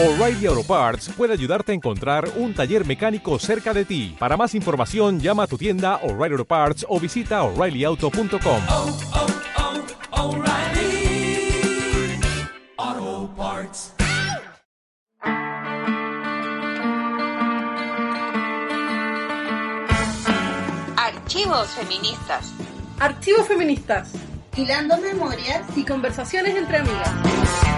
O'Reilly Auto Parts puede ayudarte a encontrar un taller mecánico cerca de ti. Para más información, llama a tu tienda O'Reilly Auto Parts o visita oreillyauto.com. oh, oh, Parts. Archivos feministas. Archivos feministas Hilando memorias. y conversaciones entre amigas.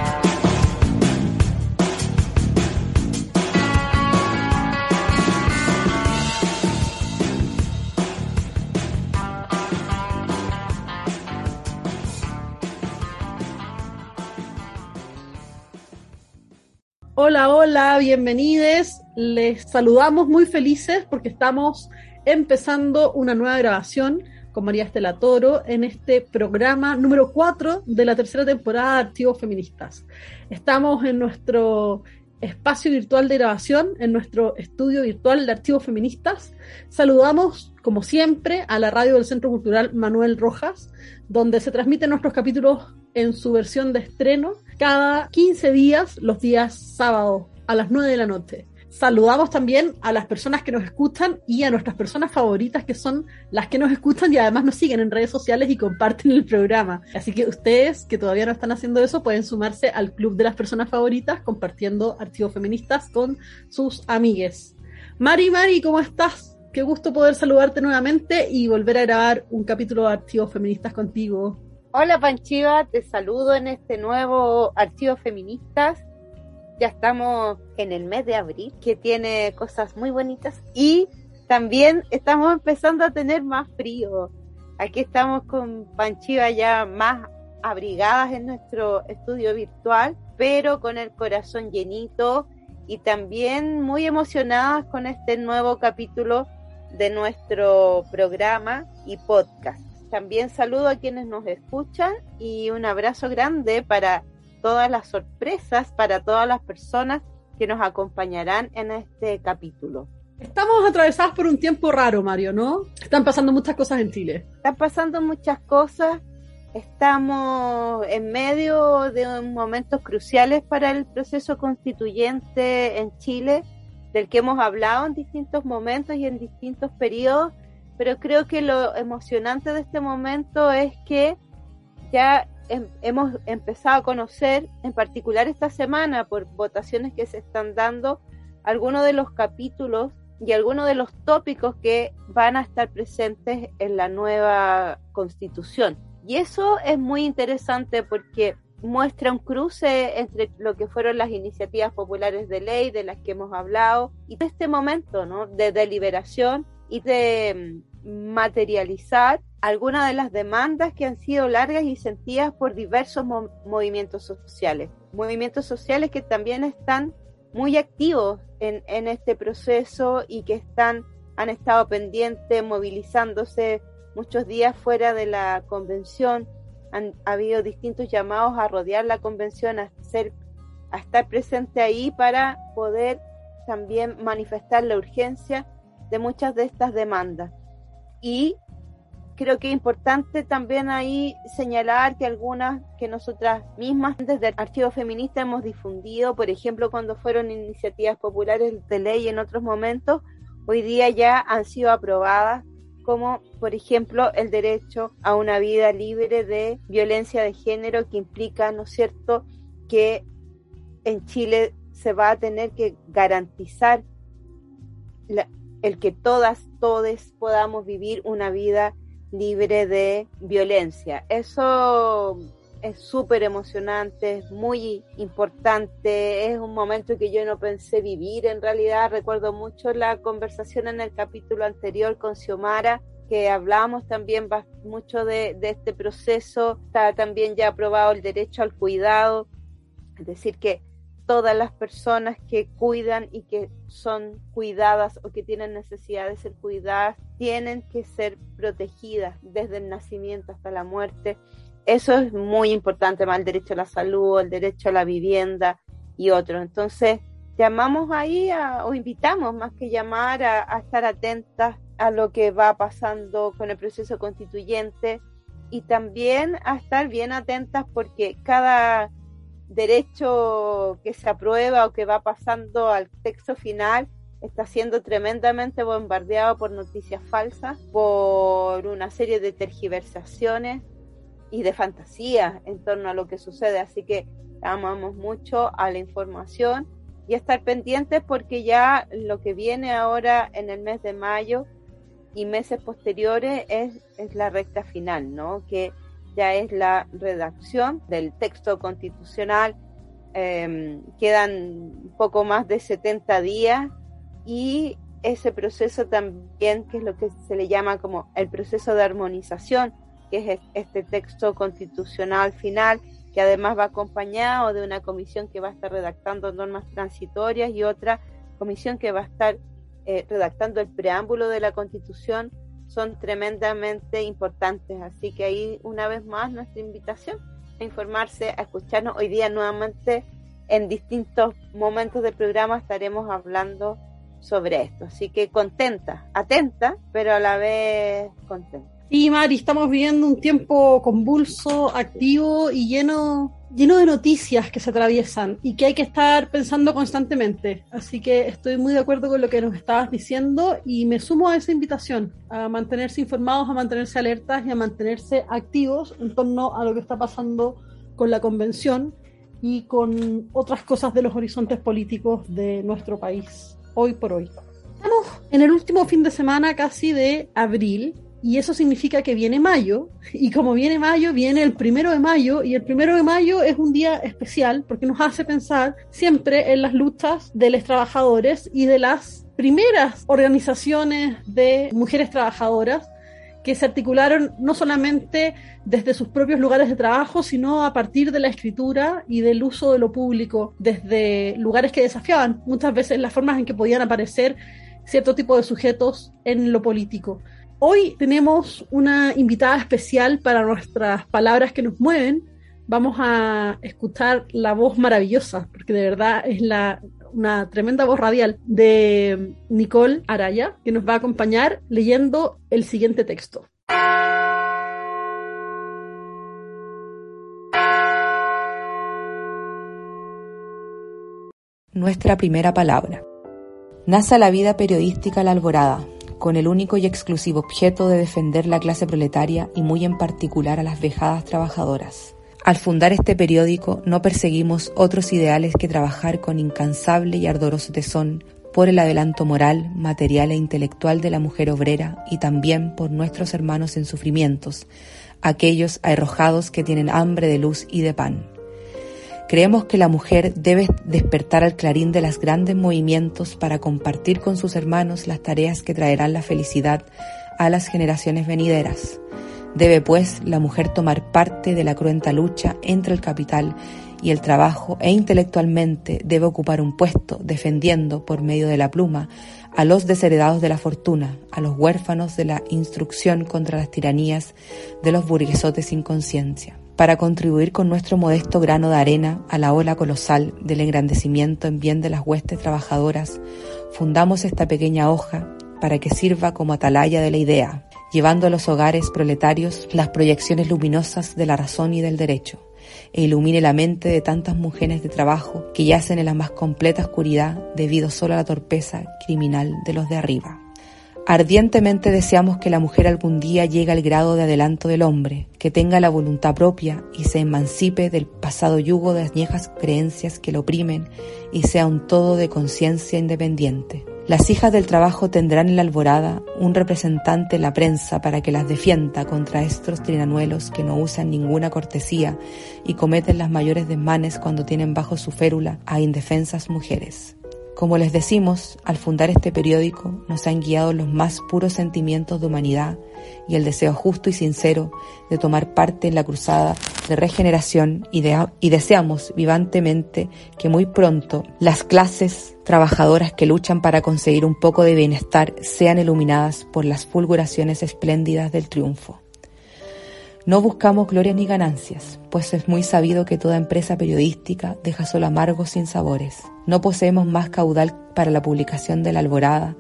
Hola, hola, bienvenidos. Les saludamos muy felices porque estamos empezando una nueva grabación con María Estela Toro en este programa número 4 de la tercera temporada de Archivos Feministas. Estamos en nuestro espacio virtual de grabación, en nuestro estudio virtual de Archivos Feministas. Saludamos, como siempre, a la radio del Centro Cultural Manuel Rojas, donde se transmiten nuestros capítulos en su versión de estreno cada 15 días, los días sábados a las 9 de la noche. Saludamos también a las personas que nos escuchan y a nuestras personas favoritas que son las que nos escuchan y además nos siguen en redes sociales y comparten el programa. Así que ustedes que todavía no están haciendo eso pueden sumarse al club de las personas favoritas compartiendo archivos feministas con sus amigues. Mari, Mari, ¿cómo estás? Qué gusto poder saludarte nuevamente y volver a grabar un capítulo de archivos feministas contigo. Hola Panchiva, te saludo en este nuevo Archivos Feministas. Ya estamos en el mes de abril, que tiene cosas muy bonitas. Y también estamos empezando a tener más frío. Aquí estamos con Panchiva ya más abrigadas en nuestro estudio virtual, pero con el corazón llenito y también muy emocionadas con este nuevo capítulo de nuestro programa y podcast. También saludo a quienes nos escuchan y un abrazo grande para todas las sorpresas, para todas las personas que nos acompañarán en este capítulo. Estamos atravesadas por un tiempo raro, Mario, ¿no? Están pasando muchas cosas en Chile. Están pasando muchas cosas, estamos en medio de momentos cruciales para el proceso constituyente en Chile, del que hemos hablado en distintos momentos y en distintos periodos, pero creo que lo emocionante de este momento es que ya hem- hemos empezado a conocer, en particular esta semana, por votaciones que se están dando, algunos de los capítulos y algunos de los tópicos que van a estar presentes en la nueva constitución. Y eso es muy interesante porque muestra un cruce entre lo que fueron las iniciativas populares de ley de las que hemos hablado y este momento ¿no? de deliberación y de mm, materializar algunas de las demandas que han sido largas y sentidas por diversos mo- movimientos sociales. Movimientos sociales que también están muy activos en, en este proceso y que están, han estado pendientes, movilizándose muchos días fuera de la convención. Han ha habido distintos llamados a rodear la convención, a, ser, a estar presente ahí para poder también manifestar la urgencia de muchas de estas demandas. Y creo que es importante también ahí señalar que algunas que nosotras mismas desde el Archivo Feminista hemos difundido, por ejemplo, cuando fueron iniciativas populares de ley en otros momentos, hoy día ya han sido aprobadas como por ejemplo el derecho a una vida libre de violencia de género que implica, ¿no es cierto?, que en Chile se va a tener que garantizar el que todas, todes podamos vivir una vida libre de violencia. Eso es súper emocionante, es muy importante, es un momento que yo no pensé vivir en realidad. Recuerdo mucho la conversación en el capítulo anterior con Xiomara, que hablábamos también mucho de, de este proceso. Está también ya aprobado el derecho al cuidado, es decir, que todas las personas que cuidan y que son cuidadas o que tienen necesidad de ser cuidadas tienen que ser protegidas desde el nacimiento hasta la muerte. Eso es muy importante, más el derecho a la salud, el derecho a la vivienda y otros. Entonces, llamamos ahí a, o invitamos más que llamar a, a estar atentas a lo que va pasando con el proceso constituyente y también a estar bien atentas porque cada derecho que se aprueba o que va pasando al texto final está siendo tremendamente bombardeado por noticias falsas, por una serie de tergiversaciones y de fantasías en torno a lo que sucede. Así que amamos mucho a la información y estar pendientes porque ya lo que viene ahora en el mes de mayo y meses posteriores es, es la recta final, ¿no? Que ya es la redacción del texto constitucional. Eh, quedan poco más de 70 días y ese proceso también, que es lo que se le llama como el proceso de armonización, que es este texto constitucional final, que además va acompañado de una comisión que va a estar redactando normas transitorias y otra comisión que va a estar eh, redactando el preámbulo de la constitución, son tremendamente importantes. Así que ahí una vez más nuestra invitación a informarse, a escucharnos. Hoy día nuevamente en distintos momentos del programa estaremos hablando sobre esto. Así que contenta, atenta, pero a la vez contenta. Sí, Mari, estamos viviendo un tiempo convulso, activo y lleno, lleno de noticias que se atraviesan y que hay que estar pensando constantemente. Así que estoy muy de acuerdo con lo que nos estabas diciendo y me sumo a esa invitación a mantenerse informados, a mantenerse alertas y a mantenerse activos en torno a lo que está pasando con la convención y con otras cosas de los horizontes políticos de nuestro país hoy por hoy. Estamos en el último fin de semana casi de abril y eso significa que viene mayo, y como viene mayo, viene el primero de mayo, y el primero de mayo es un día especial porque nos hace pensar siempre en las luchas de los trabajadores y de las primeras organizaciones de mujeres trabajadoras que se articularon no solamente desde sus propios lugares de trabajo, sino a partir de la escritura y del uso de lo público, desde lugares que desafiaban muchas veces las formas en que podían aparecer cierto tipo de sujetos en lo político. Hoy tenemos una invitada especial para nuestras palabras que nos mueven. Vamos a escuchar la voz maravillosa, porque de verdad es la, una tremenda voz radial de Nicole Araya, que nos va a acompañar leyendo el siguiente texto. Nuestra primera palabra. Nace la vida periodística La Alborada, con el único y exclusivo objeto de defender la clase proletaria y muy en particular a las vejadas trabajadoras. Al fundar este periódico no perseguimos otros ideales que trabajar con incansable y ardoroso tesón por el adelanto moral, material e intelectual de la mujer obrera y también por nuestros hermanos en sufrimientos, aquellos arrojados que tienen hambre de luz y de pan. Creemos que la mujer debe despertar al clarín de los grandes movimientos para compartir con sus hermanos las tareas que traerán la felicidad a las generaciones venideras. Debe, pues, la mujer tomar parte de la cruenta lucha entre el capital y el trabajo e intelectualmente debe ocupar un puesto defendiendo por medio de la pluma a los desheredados de la fortuna, a los huérfanos de la instrucción contra las tiranías de los burguesotes sin conciencia para contribuir con nuestro modesto grano de arena a la ola colosal del engrandecimiento en bien de las huestes trabajadoras, fundamos esta pequeña hoja para que sirva como atalaya de la idea, llevando a los hogares proletarios las proyecciones luminosas de la razón y del derecho, e ilumine la mente de tantas mujeres de trabajo que yacen en la más completa oscuridad debido solo a la torpeza criminal de los de arriba. Ardientemente deseamos que la mujer algún día llegue al grado de adelanto del hombre, que tenga la voluntad propia y se emancipe del pasado yugo de añejas creencias que lo oprimen y sea un todo de conciencia independiente. Las hijas del trabajo tendrán en la alborada un representante en la prensa para que las defienda contra estos trinanuelos que no usan ninguna cortesía y cometen las mayores desmanes cuando tienen bajo su férula a indefensas mujeres. Como les decimos, al fundar este periódico nos han guiado los más puros sentimientos de humanidad y el deseo justo y sincero de tomar parte en la cruzada de regeneración y, y deseamos vivantemente que muy pronto las clases trabajadoras que luchan para conseguir un poco de bienestar sean iluminadas por las fulguraciones espléndidas del triunfo. No buscamos glorias ni ganancias, pues es muy sabido que toda empresa periodística deja solo amargos sin sabores. No poseemos más caudal para la publicación de la alborada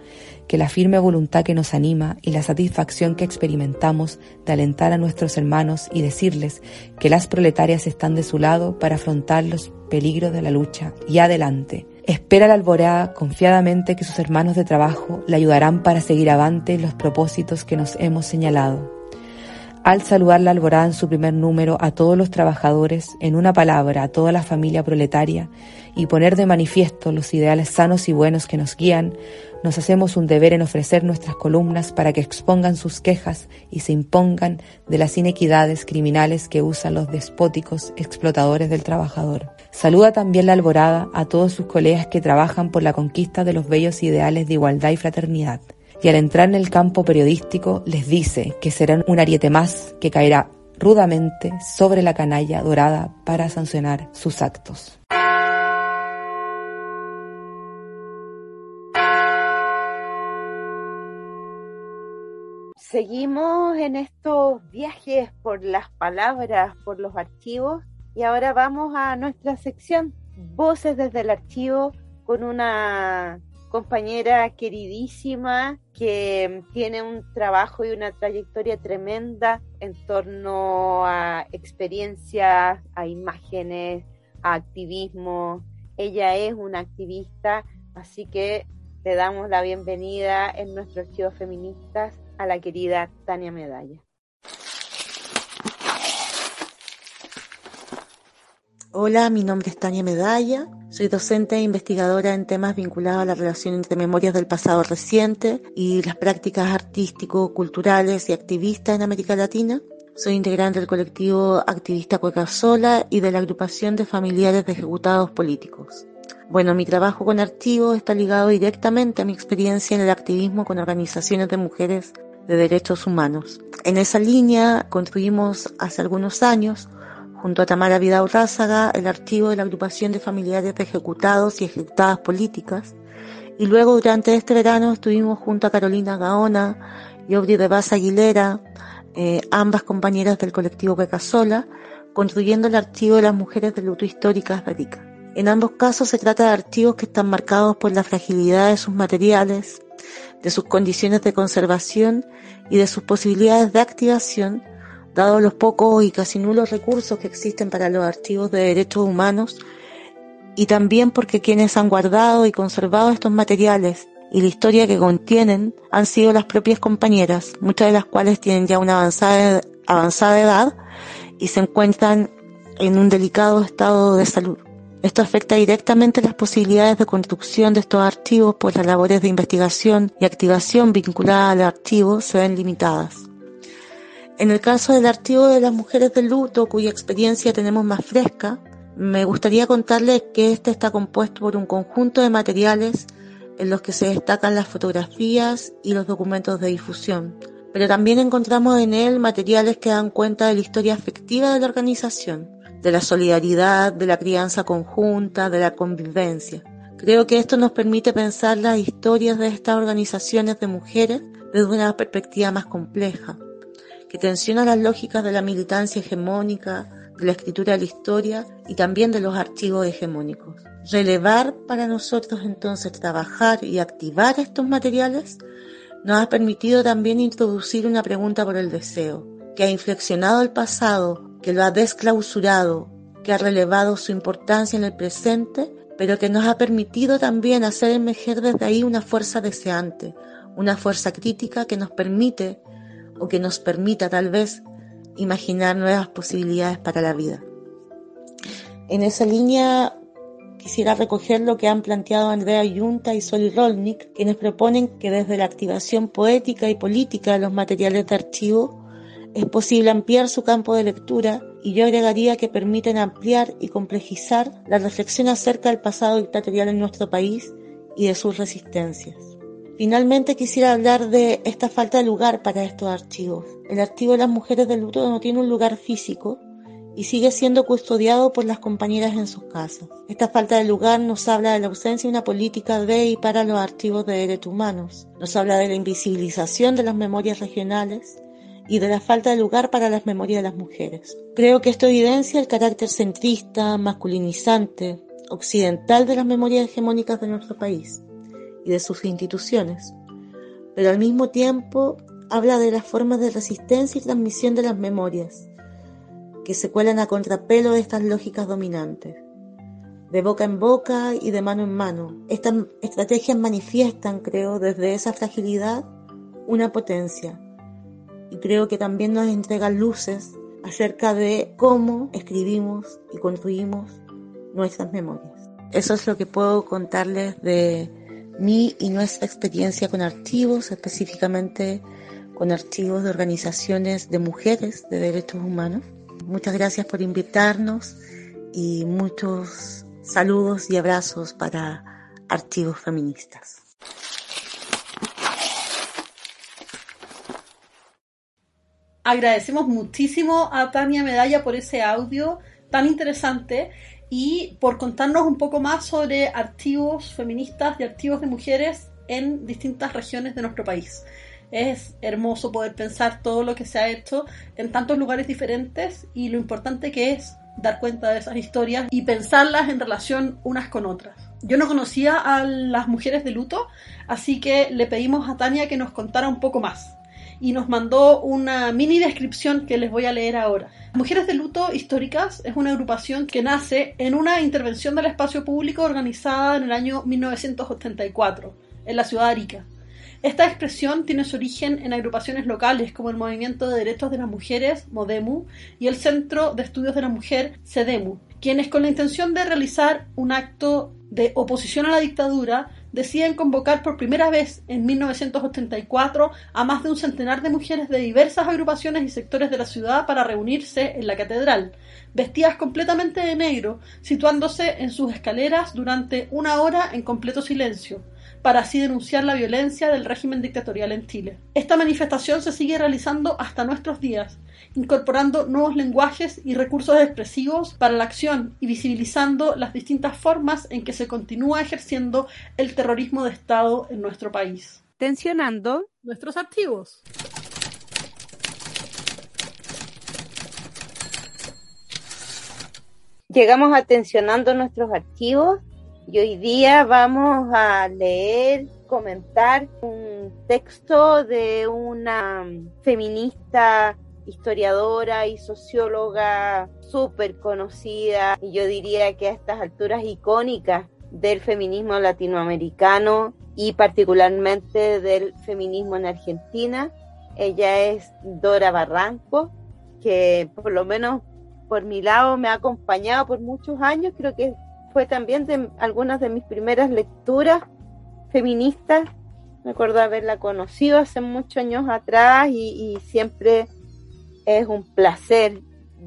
que la firme voluntad que nos anima y la satisfacción que experimentamos de alentar a nuestros hermanos y decirles que las proletarias están de su lado para afrontar los peligros de la lucha y adelante. Espera la alborada confiadamente que sus hermanos de trabajo le ayudarán para seguir avante los propósitos que nos hemos señalado. Al saludar la alborada en su primer número a todos los trabajadores, en una palabra a toda la familia proletaria, y poner de manifiesto los ideales sanos y buenos que nos guían, nos hacemos un deber en ofrecer nuestras columnas para que expongan sus quejas y se impongan de las inequidades criminales que usan los despóticos explotadores del trabajador. Saluda también la alborada a todos sus colegas que trabajan por la conquista de los bellos ideales de igualdad y fraternidad. Y al entrar en el campo periodístico les dice que serán un ariete más que caerá rudamente sobre la canalla dorada para sancionar sus actos. Seguimos en estos viajes por las palabras, por los archivos y ahora vamos a nuestra sección Voces desde el archivo con una compañera queridísima que tiene un trabajo y una trayectoria tremenda en torno a experiencias, a imágenes, a activismo. Ella es una activista, así que le damos la bienvenida en nuestro archivo feministas a la querida Tania Medalla. Hola, mi nombre es Tania Medalla, soy docente e investigadora en temas vinculados a la relación entre memorias del pasado reciente y las prácticas artístico-culturales y activistas en América Latina. Soy integrante del colectivo activista Cueca Sola y de la agrupación de familiares de ejecutados políticos. Bueno, mi trabajo con archivos está ligado directamente a mi experiencia en el activismo con organizaciones de mujeres de derechos humanos. En esa línea construimos hace algunos años, junto a Tamara Vidal Rázaga, el archivo de la agrupación de familiares de ejecutados y ejecutadas políticas. Y luego durante este verano estuvimos junto a Carolina Gaona y Audrey de Vaz Aguilera, eh, ambas compañeras del colectivo Pecasola, construyendo el archivo de las mujeres de luto históricas de. En ambos casos se trata de archivos que están marcados por la fragilidad de sus materiales, de sus condiciones de conservación y de sus posibilidades de activación, dado los pocos y casi nulos recursos que existen para los archivos de derechos humanos, y también porque quienes han guardado y conservado estos materiales y la historia que contienen han sido las propias compañeras, muchas de las cuales tienen ya una avanzada, edad y se encuentran en un delicado estado de salud. Esto afecta directamente las posibilidades de construcción de estos archivos, pues las labores de investigación y activación vinculadas al archivo se ven limitadas. En el caso del archivo de las mujeres del luto, cuya experiencia tenemos más fresca, me gustaría contarles que este está compuesto por un conjunto de materiales en los que se destacan las fotografías y los documentos de difusión, pero también encontramos en él materiales que dan cuenta de la historia afectiva de la organización, de la solidaridad, de la crianza conjunta, de la convivencia. Creo que esto nos permite pensar las historias de estas organizaciones de mujeres desde una perspectiva más compleja, que tensiona las lógicas de la militancia hegemónica, de la escritura de la historia y también de los archivos hegemónicos. Relevar para nosotros entonces trabajar y activar estos materiales nos ha permitido también introducir una pregunta por el deseo, que ha inflexionado el pasado que lo ha desclausurado, que ha relevado su importancia en el presente, pero que nos ha permitido también hacer emerger desde ahí una fuerza deseante, una fuerza crítica que nos permite o que nos permita tal vez imaginar nuevas posibilidades para la vida. En esa línea quisiera recoger lo que han planteado Andrea Yunta y Soli Rolnik, quienes proponen que desde la activación poética y política de los materiales de archivo es posible ampliar su campo de lectura y yo agregaría que permiten ampliar y complejizar la reflexión acerca del pasado dictatorial en nuestro país y de sus resistencias. Finalmente quisiera hablar de esta falta de lugar para estos archivos. El archivo de las mujeres del luto no tiene un lugar físico y sigue siendo custodiado por las compañeras en sus casas. Esta falta de lugar nos habla de la ausencia de una política de y para los archivos de derechos humanos. Nos habla de la invisibilización de las memorias regionales y de la falta de lugar para las memorias de las mujeres. Creo que esto evidencia el carácter centrista, masculinizante, occidental de las memorias hegemónicas de nuestro país de sus instituciones, pero al mismo tiempo habla de las formas de resistencia y transmisión de las memorias, que se cuelan a contrapelo de estas lógicas dominantes. De boca en boca y de mano en mano. Estas estrategias manifiestan, creo, desde esa fragilidad una potencia, y creo que también nos entrega luces acerca de cómo escribimos y construimos nuestras memorias. Eso es lo que puedo contarles de mi y nuestra experiencia con archivos, específicamente con archivos de organizaciones de mujeres de derechos humanos. Muchas gracias por invitarnos y muchos saludos y abrazos para archivos feministas. agradecemos muchísimo a Tania Medalla por ese audio tan interesante y por contarnos un poco más sobre archivos feministas y archivos de mujeres en distintas regiones de nuestro país. Es hermoso poder pensar todo lo que se ha hecho en tantos lugares diferentes y lo importante que es dar cuenta de esas historias y pensarlas en relación unas con otras. Yo no conocía a las mujeres de luto, así que le pedimos a Tania que nos contara un poco más y nos mandó una mini descripción que les voy a leer ahora. Mujeres de Luto Históricas es una agrupación que nace en una intervención del espacio público organizada en el año 1984 en la ciudad de Arica. Esta expresión tiene su origen en agrupaciones locales como el Movimiento de Derechos de las Mujeres, MODEMU, y el Centro de Estudios de la Mujer, CEDEMU, quienes con la intención de realizar un acto de oposición a la dictadura deciden convocar por primera vez en 1984 a más de un centenar de mujeres de diversas agrupaciones y sectores de la ciudad para reunirse en la catedral, vestidas completamente de negro, situándose en sus escaleras durante una hora en completo silencio para así denunciar la violencia del régimen dictatorial en Chile. Esta manifestación se sigue realizando hasta nuestros días, incorporando nuevos lenguajes y recursos expresivos para la acción y visibilizando las distintas formas en que se continúa ejerciendo el terrorismo de Estado en nuestro país. Tensionando nuestros archivos. Llegamos a tensionando nuestros archivos y hoy día vamos a leer, comentar un texto de una feminista historiadora y socióloga súper conocida y yo diría que a estas alturas icónica del feminismo latinoamericano y particularmente del feminismo en Argentina. Ella es Dora Barranco, que por lo menos por mi lado me ha acompañado por muchos años, creo que fue también de algunas de mis primeras lecturas feministas. Me acuerdo haberla conocido hace muchos años atrás y, y siempre es un placer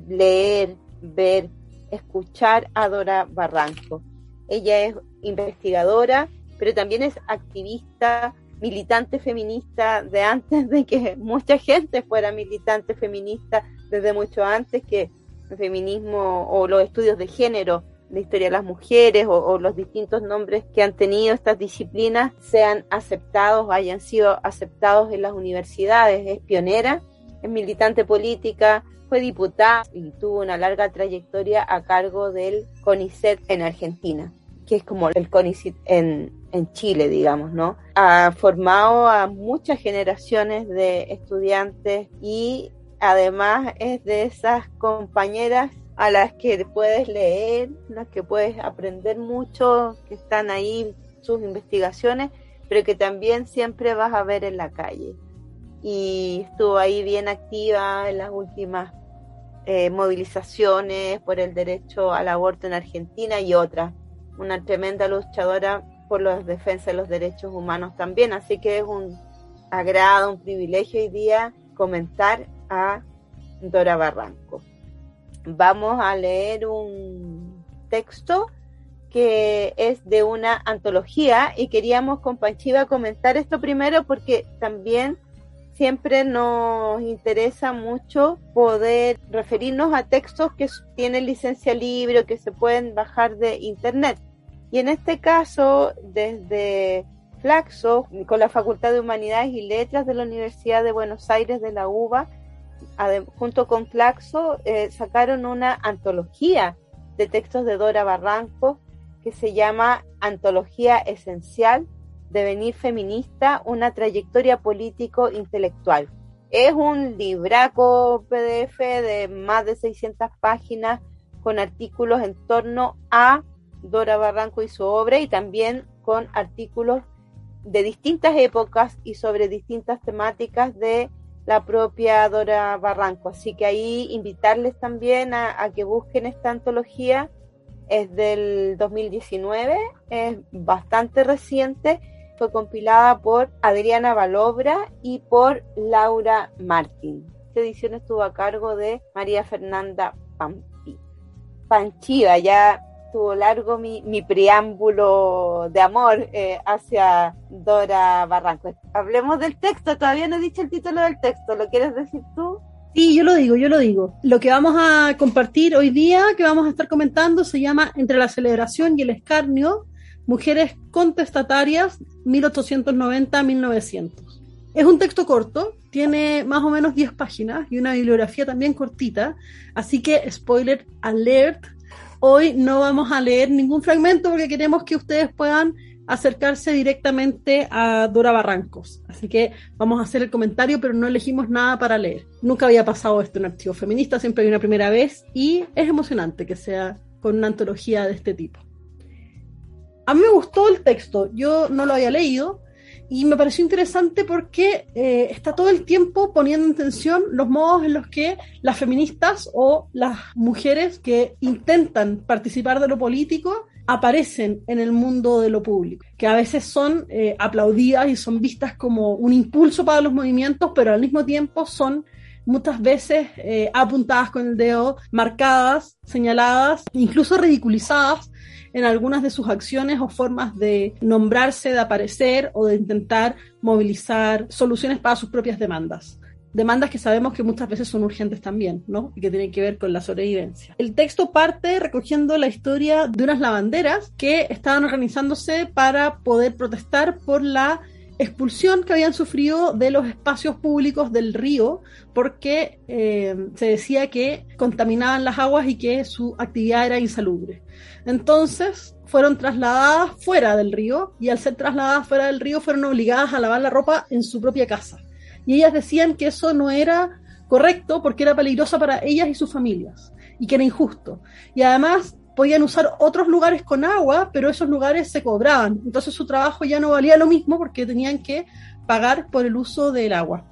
leer, ver, escuchar a Dora Barranco. Ella es investigadora, pero también es activista, militante feminista de antes de que mucha gente fuera militante feminista, desde mucho antes que el feminismo o los estudios de género, la historia de las mujeres o, o los distintos nombres que han tenido estas disciplinas sean aceptados, hayan sido aceptados en las universidades. Es pionera es militante política, fue diputada y tuvo una larga trayectoria a cargo del CONICET en Argentina, que es como el CONICET en, en Chile, digamos, ¿no? Ha formado a muchas generaciones de estudiantes y además es de esas compañeras a las que puedes leer, las que puedes aprender mucho, que están ahí sus investigaciones, pero que también siempre vas a ver en la calle y estuvo ahí bien activa en las últimas eh, movilizaciones por el derecho al aborto en Argentina y otras. Una tremenda luchadora por la defensa de los derechos humanos también, así que es un agrado, un privilegio hoy día comentar a Dora Barranco. Vamos a leer un texto que es de una antología y queríamos con Panchiva comentar esto primero porque también siempre nos interesa mucho poder referirnos a textos que tienen licencia libre que se pueden bajar de internet. Y en este caso, desde Flaxo, con la Facultad de Humanidades y Letras de la Universidad de Buenos Aires de la UBA, junto con Claxo, eh, sacaron una antología de textos de Dora Barranco que se llama Antología Esencial, Devenir Feminista, una trayectoria político-intelectual. Es un libraco PDF de más de 600 páginas con artículos en torno a Dora Barranco y su obra y también con artículos de distintas épocas y sobre distintas temáticas de la propia Dora Barranco. Así que ahí invitarles también a, que busquen esta antología. Es del 2019, es bastante reciente. Fue compilada por Adriana Valobra y por Laura Martín. Esta edición estuvo a cargo de María Fernanda Pampi. Panchiva, ya estuvo largo mi, mi preámbulo de amor eh, hacia Dora Barranco. Hablemos del texto, todavía no he dicho el título del texto, ¿lo quieres decir tú? Sí, yo lo digo, yo lo digo. Lo que vamos a compartir hoy día, que vamos a estar comentando, se llama Entre la celebración y el escarnio, Mujeres contestatarias 1890-1900. Es un texto corto, tiene más o menos 10 páginas y una bibliografía también cortita, así que spoiler alert, Hoy no vamos a leer ningún fragmento porque queremos que ustedes puedan acercarse directamente a Dora Barrancos. Así que vamos a hacer el comentario, pero no elegimos nada para leer. Nunca había pasado esto en Archivo Feminista, siempre hay una primera vez y es emocionante que sea con una antología de este tipo. A mí me gustó el texto, yo no lo había leído, y me pareció interesante porque eh, está todo el tiempo poniendo en tensión los modos en los que las feministas o las mujeres que intentan participar de lo político aparecen en el mundo de lo público, que a veces son eh, aplaudidas y son vistas como un impulso para los movimientos, pero al mismo tiempo son muchas veces eh, apuntadas con el dedo, marcadas, señaladas, incluso ridiculizadas en algunas de sus acciones o formas de nombrarse, de aparecer o de intentar movilizar soluciones para sus propias demandas. Demandas que sabemos que muchas veces son urgentes también, ¿no? Y que tienen que ver con la sobrevivencia. El texto parte recogiendo la historia de unas lavanderas que estaban organizándose para poder protestar por la expulsión que habían sufrido de los espacios públicos del río porque eh, se decía que contaminaban las aguas y que su actividad era insalubre. Entonces fueron trasladadas fuera del río y al ser trasladadas fuera del río fueron obligadas a lavar la ropa en su propia casa. Y ellas decían que eso no era correcto porque era peligroso para ellas y sus familias y que era injusto. Y además podían usar otros lugares con agua, pero esos lugares se cobraban. Entonces su trabajo ya no valía lo mismo porque tenían que pagar por el uso del agua.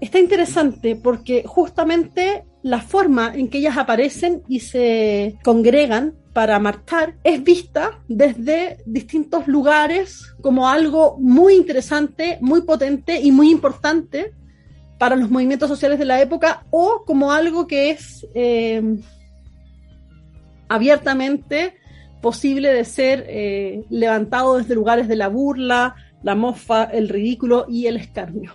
Está interesante porque justamente la forma en que ellas aparecen y se congregan para marchar es vista desde distintos lugares como algo muy interesante, muy potente y muy importante para los movimientos sociales de la época o como algo que es eh, abiertamente posible de ser eh, levantado desde lugares de la burla, la mofa, el ridículo y el escarnio.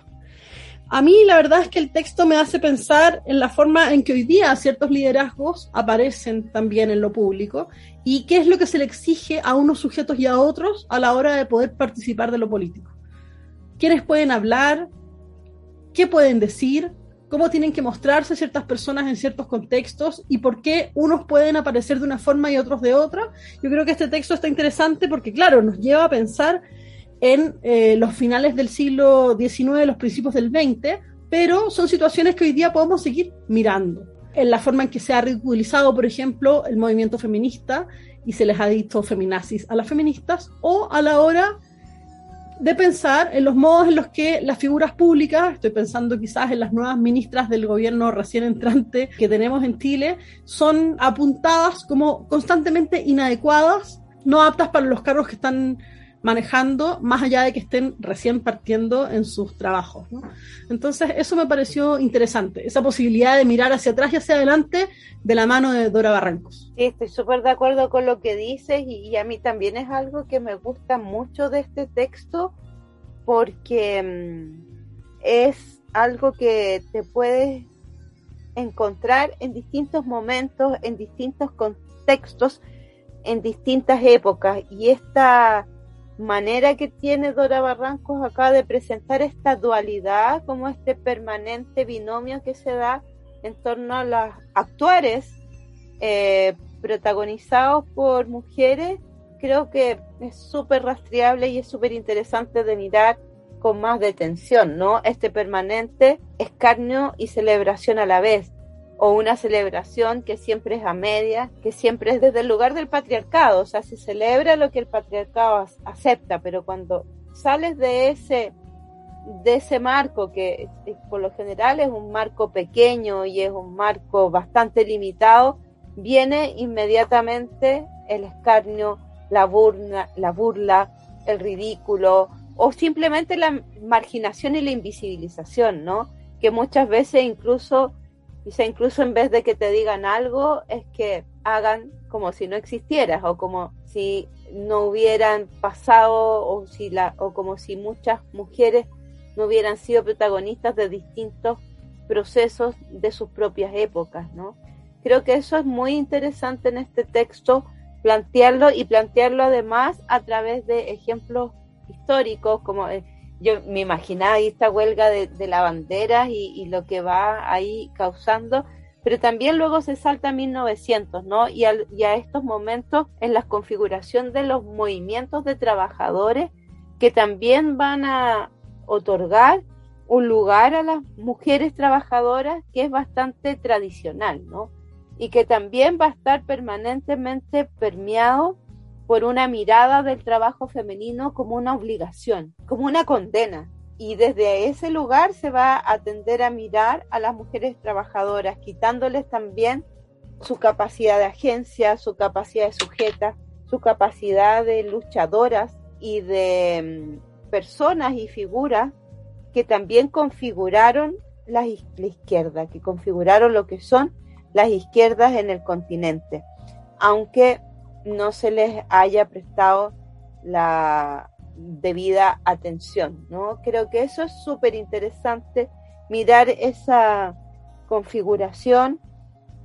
A mí la verdad es que el texto me hace pensar en la forma en que hoy día ciertos liderazgos aparecen también en lo público y qué es lo que se le exige a unos sujetos y a otros a la hora de poder participar de lo político. ¿Quiénes pueden hablar? ¿Qué pueden decir? ¿Cómo tienen que mostrarse ciertas personas en ciertos contextos? ¿Y por qué unos pueden aparecer de una forma y otros de otra? Yo creo que este texto está interesante porque, claro, nos lleva a pensar en eh, los finales del siglo XIX, los principios del XX, pero son situaciones que hoy día podemos seguir mirando. En la forma en que se ha ridiculizado, por ejemplo, el movimiento feminista y se les ha dicho feminazis a las feministas, o a la hora de pensar en los modos en los que las figuras públicas, estoy pensando quizás en las nuevas ministras del gobierno recién entrante que tenemos en Chile, son apuntadas como constantemente inadecuadas, no aptas para los cargos que están manejando, más allá de que estén recién partiendo en sus trabajos. Entonces, eso me pareció interesante, esa posibilidad de mirar hacia atrás y hacia adelante de la mano de Dora Barrancos. Estoy súper de acuerdo con lo que dices y, y, a mí también es algo que me gusta mucho de este texto porque mmm, es algo que te puedes encontrar en distintos momentos, en distintos contextos, en distintas épocas y esta manera que tiene Dora Barrancos acá de presentar esta dualidad, como este permanente binomio que se da en torno a las actuares eh, protagonizados por mujeres, creo que es súper rastreable y es súper interesante de mirar con más detención, ¿no? Este permanente escarnio y celebración a la vez, o una celebración que siempre es a media, que siempre es desde el lugar del patriarcado, o sea, se celebra lo que el patriarcado acepta, pero cuando sales de ese de ese marco que por lo general es un marco pequeño y es un marco bastante limitado, viene inmediatamente el escarnio, la burla, la burla, el ridículo o simplemente la marginación y la invisibilización, ¿no? Que muchas veces incluso Quizá incluso en vez de que te digan algo, es que hagan como si no existieras o como si no hubieran pasado o, si la, o como si muchas mujeres no hubieran sido protagonistas de distintos procesos de sus propias épocas, ¿no? Creo que eso es muy interesante en este texto, plantearlo y plantearlo además a través de ejemplos históricos, como eh, yo me imaginaba esta huelga de, de lavanderas y, y, lo que va ahí causando, pero también luego se salta a 1900, ¿no? Y, y a estos momentos en la configuración de los movimientos de trabajadores que también van a otorgar un lugar a las mujeres trabajadoras que es bastante tradicional, ¿no? Y que también va a estar permanentemente permeado por una mirada del trabajo femenino como una obligación, como una condena. Y desde ese lugar se va a tender a mirar a las mujeres trabajadoras, quitándoles también su capacidad de agencia, su capacidad de sujeta, su capacidad de luchadoras y de mm, personas y figuras que también configuraron la, la izquierda, que configuraron lo que son las izquierdas en el continente. Aunque no se les haya prestado la debida atención, ¿no? Creo que eso es súper interesante, mirar esa configuración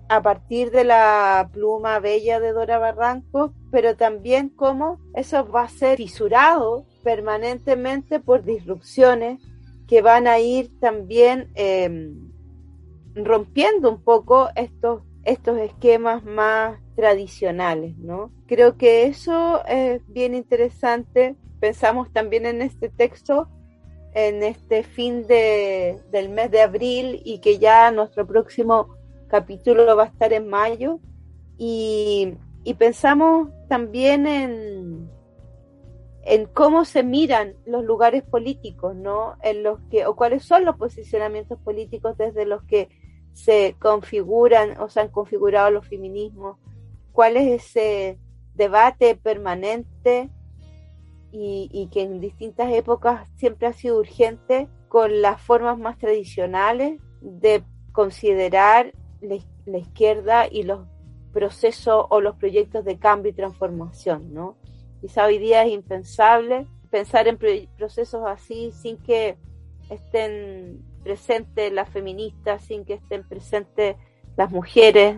a partir de la pluma bella de Dora Barranco, pero también cómo eso va a ser fisurado permanentemente por disrupciones que van a ir también eh, rompiendo un poco estos estos esquemas más tradicionales, ¿no? Creo que eso es bien interesante. Pensamos también en este texto, en este fin de, del mes de abril y que ya nuestro próximo capítulo va a estar en mayo. Y, pensamos también en, en cómo se miran los lugares políticos, ¿no? En los que, o cuáles son los posicionamientos políticos desde los que se configuran o se han configurado los feminismos, cuál es ese debate permanente y, y, que en distintas épocas siempre ha sido urgente con las formas más tradicionales de considerar la, la izquierda y los procesos o los proyectos de cambio y transformación, ¿no? Quizá hoy día es impensable pensar en procesos así sin que estén presentes las feministas, sin que estén presentes las mujeres,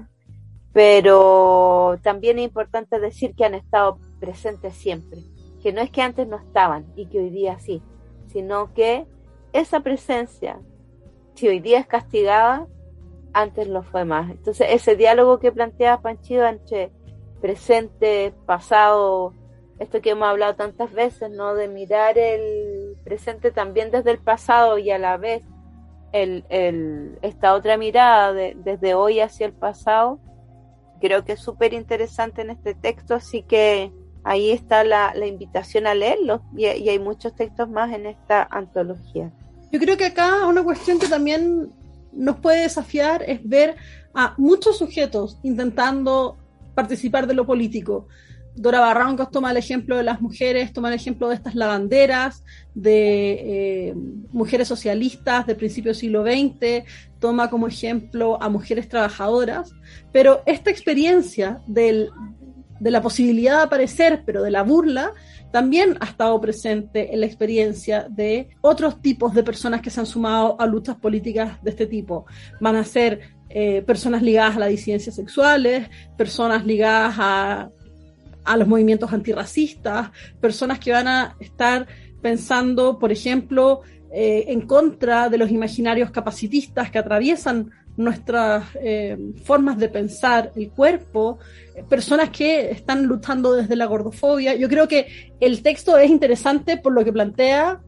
pero también es importante decir que han estado presentes siempre, que no es que antes no estaban y que hoy día sí, sino que esa presencia, si hoy día es castigada, antes lo fue más. Entonces, ese diálogo que planteaba Panchido entre presente, pasado, esto que hemos hablado tantas veces, ¿no? De mirar el presente también desde el pasado y a la vez el, esta otra mirada de, desde hoy hacia el pasado, creo que es súper interesante en este texto, así que ahí está la, invitación a leerlo y, y, hay muchos textos más en esta antología. Yo creo que acá una cuestión que también nos puede desafiar es ver a muchos sujetos intentando participar de lo político. Dora Barrancos toma el ejemplo de las mujeres, toma el ejemplo de estas lavanderas, de eh, mujeres socialistas del principio del siglo XX, toma como ejemplo a mujeres trabajadoras, pero esta experiencia de la posibilidad de aparecer, pero de la burla, también ha estado presente en la experiencia de otros tipos de personas que se han sumado a luchas políticas de este tipo. Van a ser eh, personas ligadas a las disidencias sexuales, personas ligadas a los movimientos antirracistas, personas que van a estar pensando, por ejemplo, eh, en contra de los imaginarios capacitistas que atraviesan nuestras eh, formas de pensar el cuerpo, eh, personas que están luchando desde la gordofobia. Yo creo que el texto es interesante por lo que plantea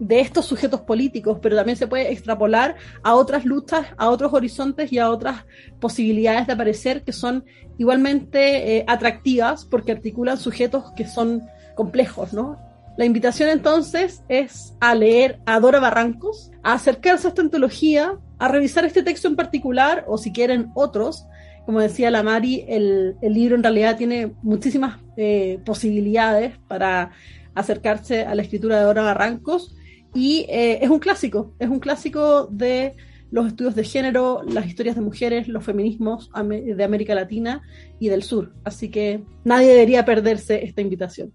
de estos sujetos políticos, pero también se puede extrapolar a otras luchas, a otros horizontes y a otras posibilidades de aparecer que son igualmente atractivas porque articulan sujetos que son complejos, ¿no? La invitación entonces es a leer a Dora Barrancos, a acercarse a esta antología, a revisar este texto en particular o si quieren otros. Como decía la Mari, el, libro en realidad tiene muchísimas eh, posibilidades para acercarse a la escritura de Dora Barrancos y eh, es un clásico, es un clásico de los estudios de género, las historias de mujeres, los feminismos de América Latina y del sur. Así que nadie debería perderse esta invitación.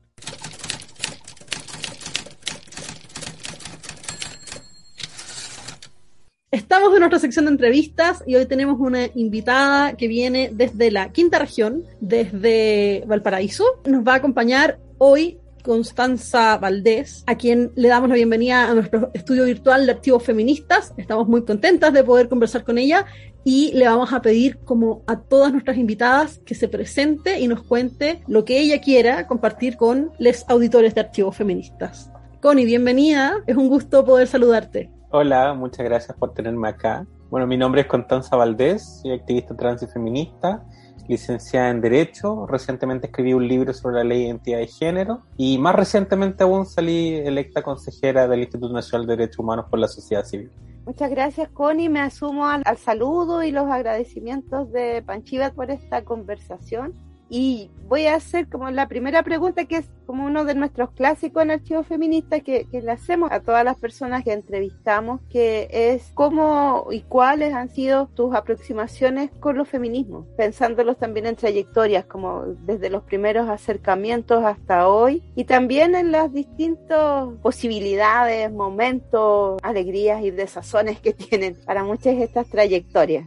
Estamos en nuestra sección de entrevistas y hoy tenemos una invitada que viene desde la quinta región, desde Valparaíso. Nos va a acompañar hoy Constanza Valdés, a quien le damos la bienvenida a nuestro estudio virtual de archivos feministas. Estamos muy contentas de poder conversar con ella y le vamos a pedir, como a todas nuestras invitadas, que se presente y nos cuente lo que ella quiera compartir con los auditores de archivos feministas. Connie, bienvenida, es un gusto poder saludarte. Hola, muchas gracias por tenerme acá. Bueno, mi nombre es Constanza Valdés, soy activista trans y feminista, licenciada en Derecho. Recientemente escribí un libro sobre la ley de identidad de género y más recientemente aún salí electa consejera del Instituto Nacional de Derechos Humanos por la sociedad civil. Muchas gracias, Connie. Me asumo al, al saludo y los agradecimientos de Panchiva por esta conversación. Y voy a hacer como la primera pregunta, que es como uno de nuestros clásicos en Archivo Feminista, que, que, le hacemos a todas las personas que entrevistamos, que es cómo y cuáles han sido tus aproximaciones con los feminismos, pensándolos también en trayectorias, como desde los primeros acercamientos hasta hoy, y también en las distintas posibilidades, momentos, alegrías y desazones que tienen para muchas de estas trayectorias.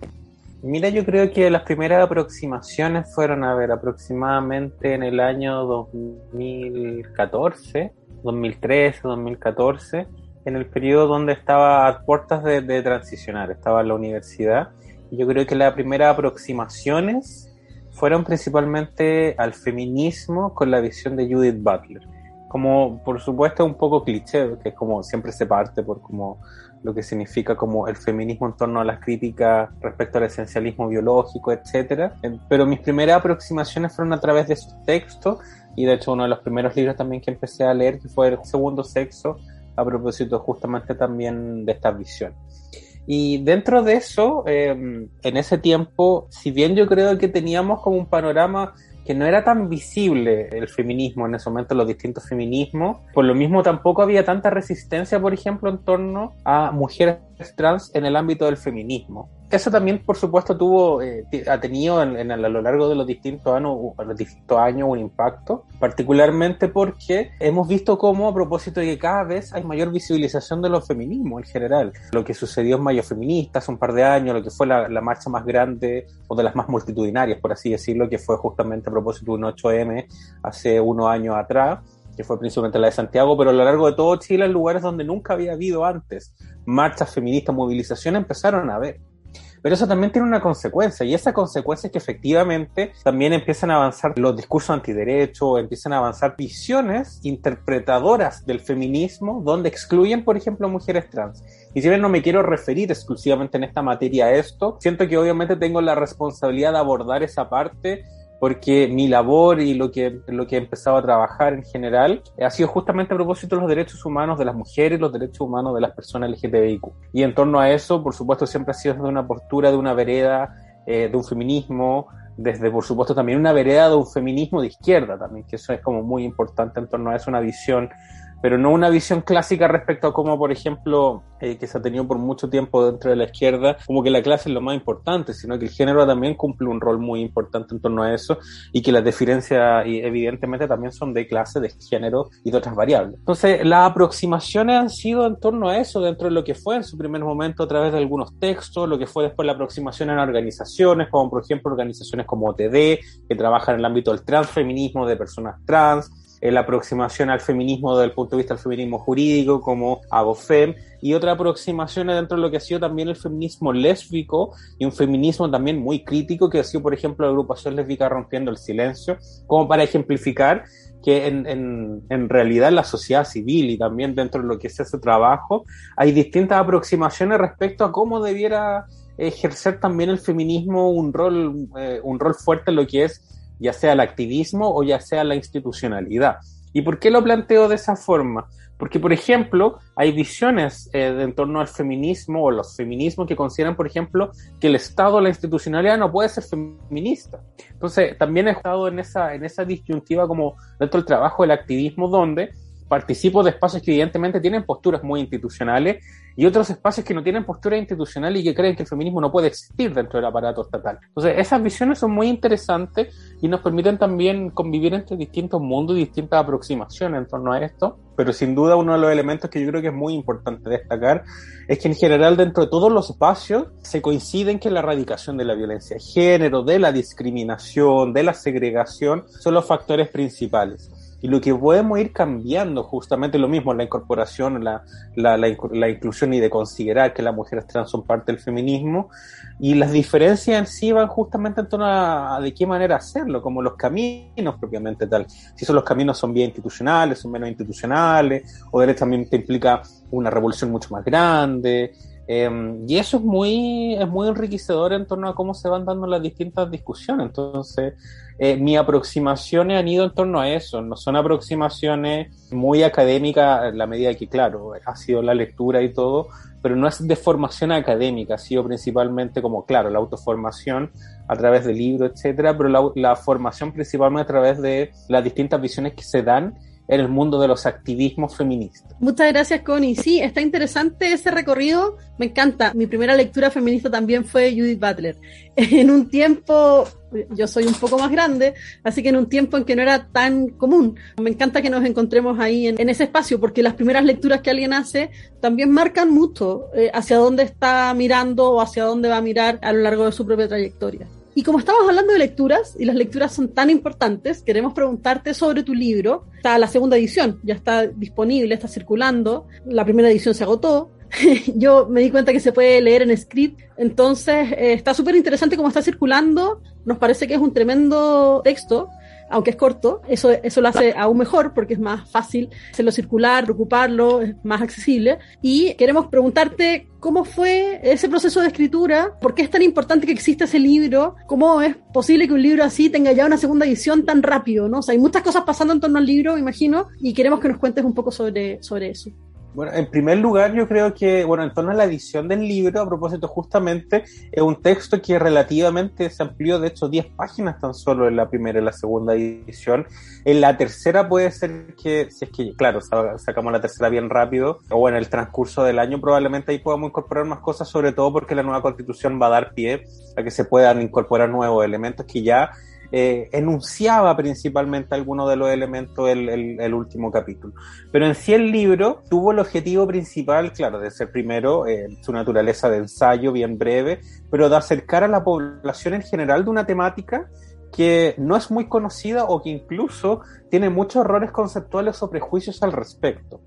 Mira, yo creo que las primeras aproximaciones fueron, a ver, aproximadamente en el año 2014, 2013, 2014, en el periodo donde estaba a puertas de, de transicionar, estaba en la universidad. Yo creo que las primeras aproximaciones fueron principalmente al feminismo con la visión de Judith Butler. Como, por supuesto, un poco cliché, que es como siempre se parte por como lo que significa como el feminismo en torno a las críticas respecto al esencialismo biológico, etcétera. Pero mis primeras aproximaciones fueron a través de sus textos y de hecho uno de los primeros libros también que empecé a leer fue El Segundo Sexo a propósito justamente también de esta visión. Y dentro de eso, eh, en ese tiempo, si bien yo creo que teníamos como un panorama que no era tan visible el feminismo en ese momento, los distintos feminismos. Por lo mismo tampoco había tanta resistencia, por ejemplo, en torno a mujeres trans en el ámbito del feminismo. Eso también, por supuesto, tuvo, eh, ha tenido en, en, a lo largo de los distintos años, los distintos años un impacto, particularmente porque hemos visto cómo, a propósito de que cada vez hay mayor visibilización de los feminismos en general. Lo que sucedió en Mayo Feminista hace un par de años, lo que fue la, la marcha más grande o de las más multitudinarias, por así decirlo, que fue justamente a propósito de un 8M hace unos años atrás que fue principalmente la de Santiago, pero a lo largo de todo Chile, en lugares donde nunca había habido antes marchas feministas, movilizaciones, empezaron a ver. Pero eso también tiene una consecuencia, y esa consecuencia es que efectivamente también empiezan a avanzar los discursos antiderechos, empiezan a avanzar visiones interpretadoras del feminismo, donde excluyen, por ejemplo, mujeres trans. Y si bien no me quiero referir exclusivamente en esta materia a esto, siento que obviamente tengo la responsabilidad de abordar esa parte porque mi labor y lo que, lo que he empezado a trabajar en general ha sido justamente a propósito de los derechos humanos de las mujeres, los derechos humanos de las personas LGTBIQ. Y en torno a eso, por supuesto, siempre ha sido desde una postura, de una vereda, eh, de un feminismo, desde, por supuesto, también una vereda de un feminismo de izquierda también, que eso es como muy importante en torno a eso, una visión pero no una visión clásica respecto a cómo, por ejemplo, eh, que se ha tenido por mucho tiempo dentro de la izquierda, como que la clase es lo más importante, sino que el género también cumple un rol muy importante en torno a eso y que las diferencias y evidentemente también son de clase, de género y de otras variables. Entonces, las aproximaciones han sido en torno a eso, dentro de lo que fue en su primer momento a través de algunos textos, lo que fue después la aproximación en organizaciones, como por ejemplo organizaciones como OTD, que trabajan en el ámbito del transfeminismo de personas trans, la aproximación al feminismo desde el punto de vista del feminismo jurídico, como AGOFEM, y otra aproximación dentro de lo que ha sido también el feminismo lésbico y un feminismo también muy crítico, que ha sido, por ejemplo, la agrupación lésbica rompiendo el silencio, como para ejemplificar que en, en, en realidad en la sociedad civil y también dentro de lo que es ese trabajo hay distintas aproximaciones respecto a cómo debiera ejercer también el feminismo un rol, eh, un rol fuerte en lo que es ya sea el activismo o ya sea la institucionalidad. ¿Y por qué lo planteo de esa forma? Porque, por ejemplo, hay visiones eh, en torno al feminismo o los feminismos que consideran, por ejemplo, que el Estado la institucionalidad no puede ser feminista. Entonces, también he estado en esa, en esa disyuntiva como dentro del trabajo del activismo, donde participo de espacios que evidentemente tienen posturas muy institucionales y otros espacios que no tienen postura institucional y que creen que el feminismo no puede existir dentro del aparato estatal. Entonces, esas visiones son muy interesantes y nos permiten también convivir entre distintos mundos y distintas aproximaciones en torno a esto. Pero sin duda uno de los elementos que yo creo que es muy importante destacar es que en general dentro de todos los espacios se coinciden que la erradicación de la violencia de género, de la discriminación, de la segregación son los factores principales y lo que podemos ir cambiando justamente lo mismo, la incorporación, la, la, inclusión y de considerar que las mujeres trans son parte del feminismo y las diferencias en sí van justamente en torno a, de qué manera hacerlo, como los caminos propiamente tal. Si esos los caminos son bien institucionales, son menos institucionales, o directamente implica una revolución mucho más grande, Em, y eso es muy, es muy enriquecedor en torno a cómo se van dando las distintas discusiones. Entonces, eh, mis aproximaciones han ido en torno a eso. No son aproximaciones muy académicas la medida que, claro, ha sido la lectura y todo, pero no es de formación académica, ha sido principalmente como, claro, la autoformación a través de libros, etcétera, pero la, la formación principalmente a través de las distintas visiones que se dan en el mundo de los activismos feministas. Muchas gracias, Connie. Sí, está interesante ese recorrido. Me encanta. Mi primera lectura feminista también fue Judith Butler. En un tiempo, yo soy un poco más grande, así que en un tiempo en que no era tan común. Me encanta que nos encontremos ahí en, ese espacio, porque las primeras lecturas que alguien hace también marcan mucho eh, hacia dónde está mirando o hacia dónde va a mirar a lo largo de su propia trayectoria. Y como estamos hablando de lecturas, y las lecturas son tan importantes, queremos preguntarte sobre tu libro. Está la segunda edición, ya está disponible, está circulando. La primera edición se agotó. Yo me di cuenta que se puede leer en script. Entonces, eh, está súper interesante cómo está circulando. Nos parece que es un tremendo texto aunque es corto, eso, eso lo hace aún mejor porque es más fácil hacerlo circular, ocuparlo, es más accesible. Y queremos preguntarte cómo fue ese proceso de escritura, por qué es tan importante que exista ese libro, cómo es posible que un libro así tenga ya una segunda edición tan rápido, ¿no? O sea, hay muchas cosas pasando en torno al libro, imagino, y queremos que nos cuentes un poco sobre, sobre eso. Bueno, en primer lugar, yo creo que, bueno, en torno a la edición del libro, a propósito, justamente, es un texto que relativamente se amplió, de hecho, 10 páginas tan solo en la primera y la segunda edición. En la tercera puede ser que, si es que, claro, sacamos la tercera bien rápido, o en el transcurso del año, probablemente ahí podamos incorporar más cosas, sobre todo porque la nueva constitución va a dar pie a que se puedan incorporar nuevos elementos que ya eh, enunciaba principalmente algunos de los elementos del el, último capítulo. Pero en sí el libro tuvo el objetivo principal, claro, de ser primero eh, su naturaleza de ensayo bien breve, pero de acercar a la población en general de una temática que no es muy conocida o que incluso tiene muchos errores conceptuales o prejuicios al respecto.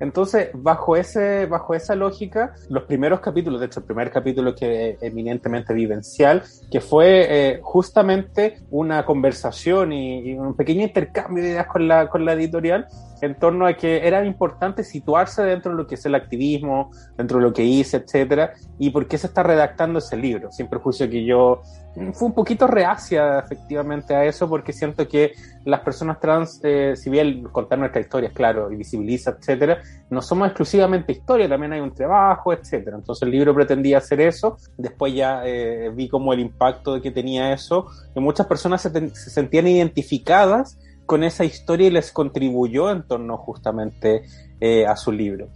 Entonces, bajo, ese, bajo esa lógica, los primeros capítulos, de hecho, el primer capítulo que es eminentemente vivencial, que fue eh, justamente una conversación y, y, un pequeño intercambio de ideas con la, con la editorial en torno a que era importante situarse dentro de lo que es el activismo, dentro de lo que hice, etcétera, y por qué se está redactando ese libro, sin perjuicio que yo fue un poquito reacia efectivamente a eso porque siento que las personas trans, eh, si bien contar nuestra historia es claro y visibiliza, etcétera, no somos exclusivamente historia, también hay un trabajo, etcétera. Entonces el libro pretendía hacer eso, después ya eh, vi como el impacto que tenía eso, que muchas personas se, se sentían identificadas con esa historia y les contribuyó en torno justamente eh, a su libro.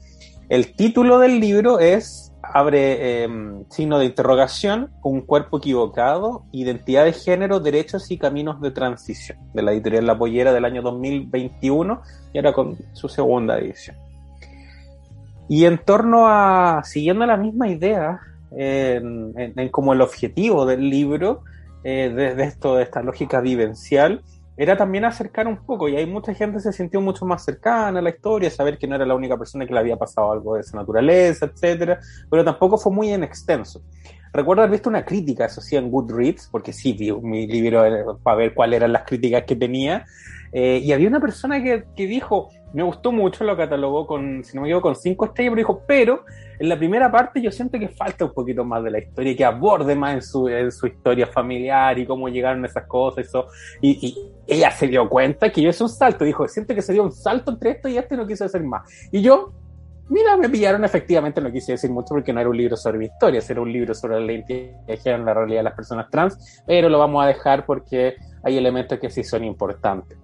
El título del libro es, abre eh, signo de interrogación, un cuerpo equivocado, identidad de género, derechos y caminos de transición, de la editorial La Pollera del año 2021 y ahora con su segunda edición. Y en torno a, siguiendo la misma idea, en, como el objetivo del libro, eh, de, de esto, de esta lógica vivencial, era también acercar un poco, y hay mucha gente se sintió mucho más cercana a la historia, saber que no era la única persona que le había pasado algo de esa naturaleza, etcétera, pero tampoco fue muy en extenso. Recuerdo haber visto una crítica, eso sí, en Goodreads, porque sí vi mi libro eh, para ver cuáles eran las críticas que tenía, eh, y había una persona que, que dijo, me gustó mucho, lo catalogó con, si no me equivoco, con cinco estrellas, pero dijo, pero en la primera parte yo siento que falta un poquito más de la historia, que aborde más en su, en su historia familiar y cómo llegaron esas cosas. Eso. Y, y ella se dio cuenta que yo es un salto, dijo, siento que sería un salto entre esto y este y no quise hacer más. Y yo, mira, me pillaron, efectivamente no quise decir mucho porque no era un libro sobre mi historia, era un libro sobre la identidad de género, la realidad de las personas trans, pero lo vamos a dejar porque hay elementos que sí son importantes.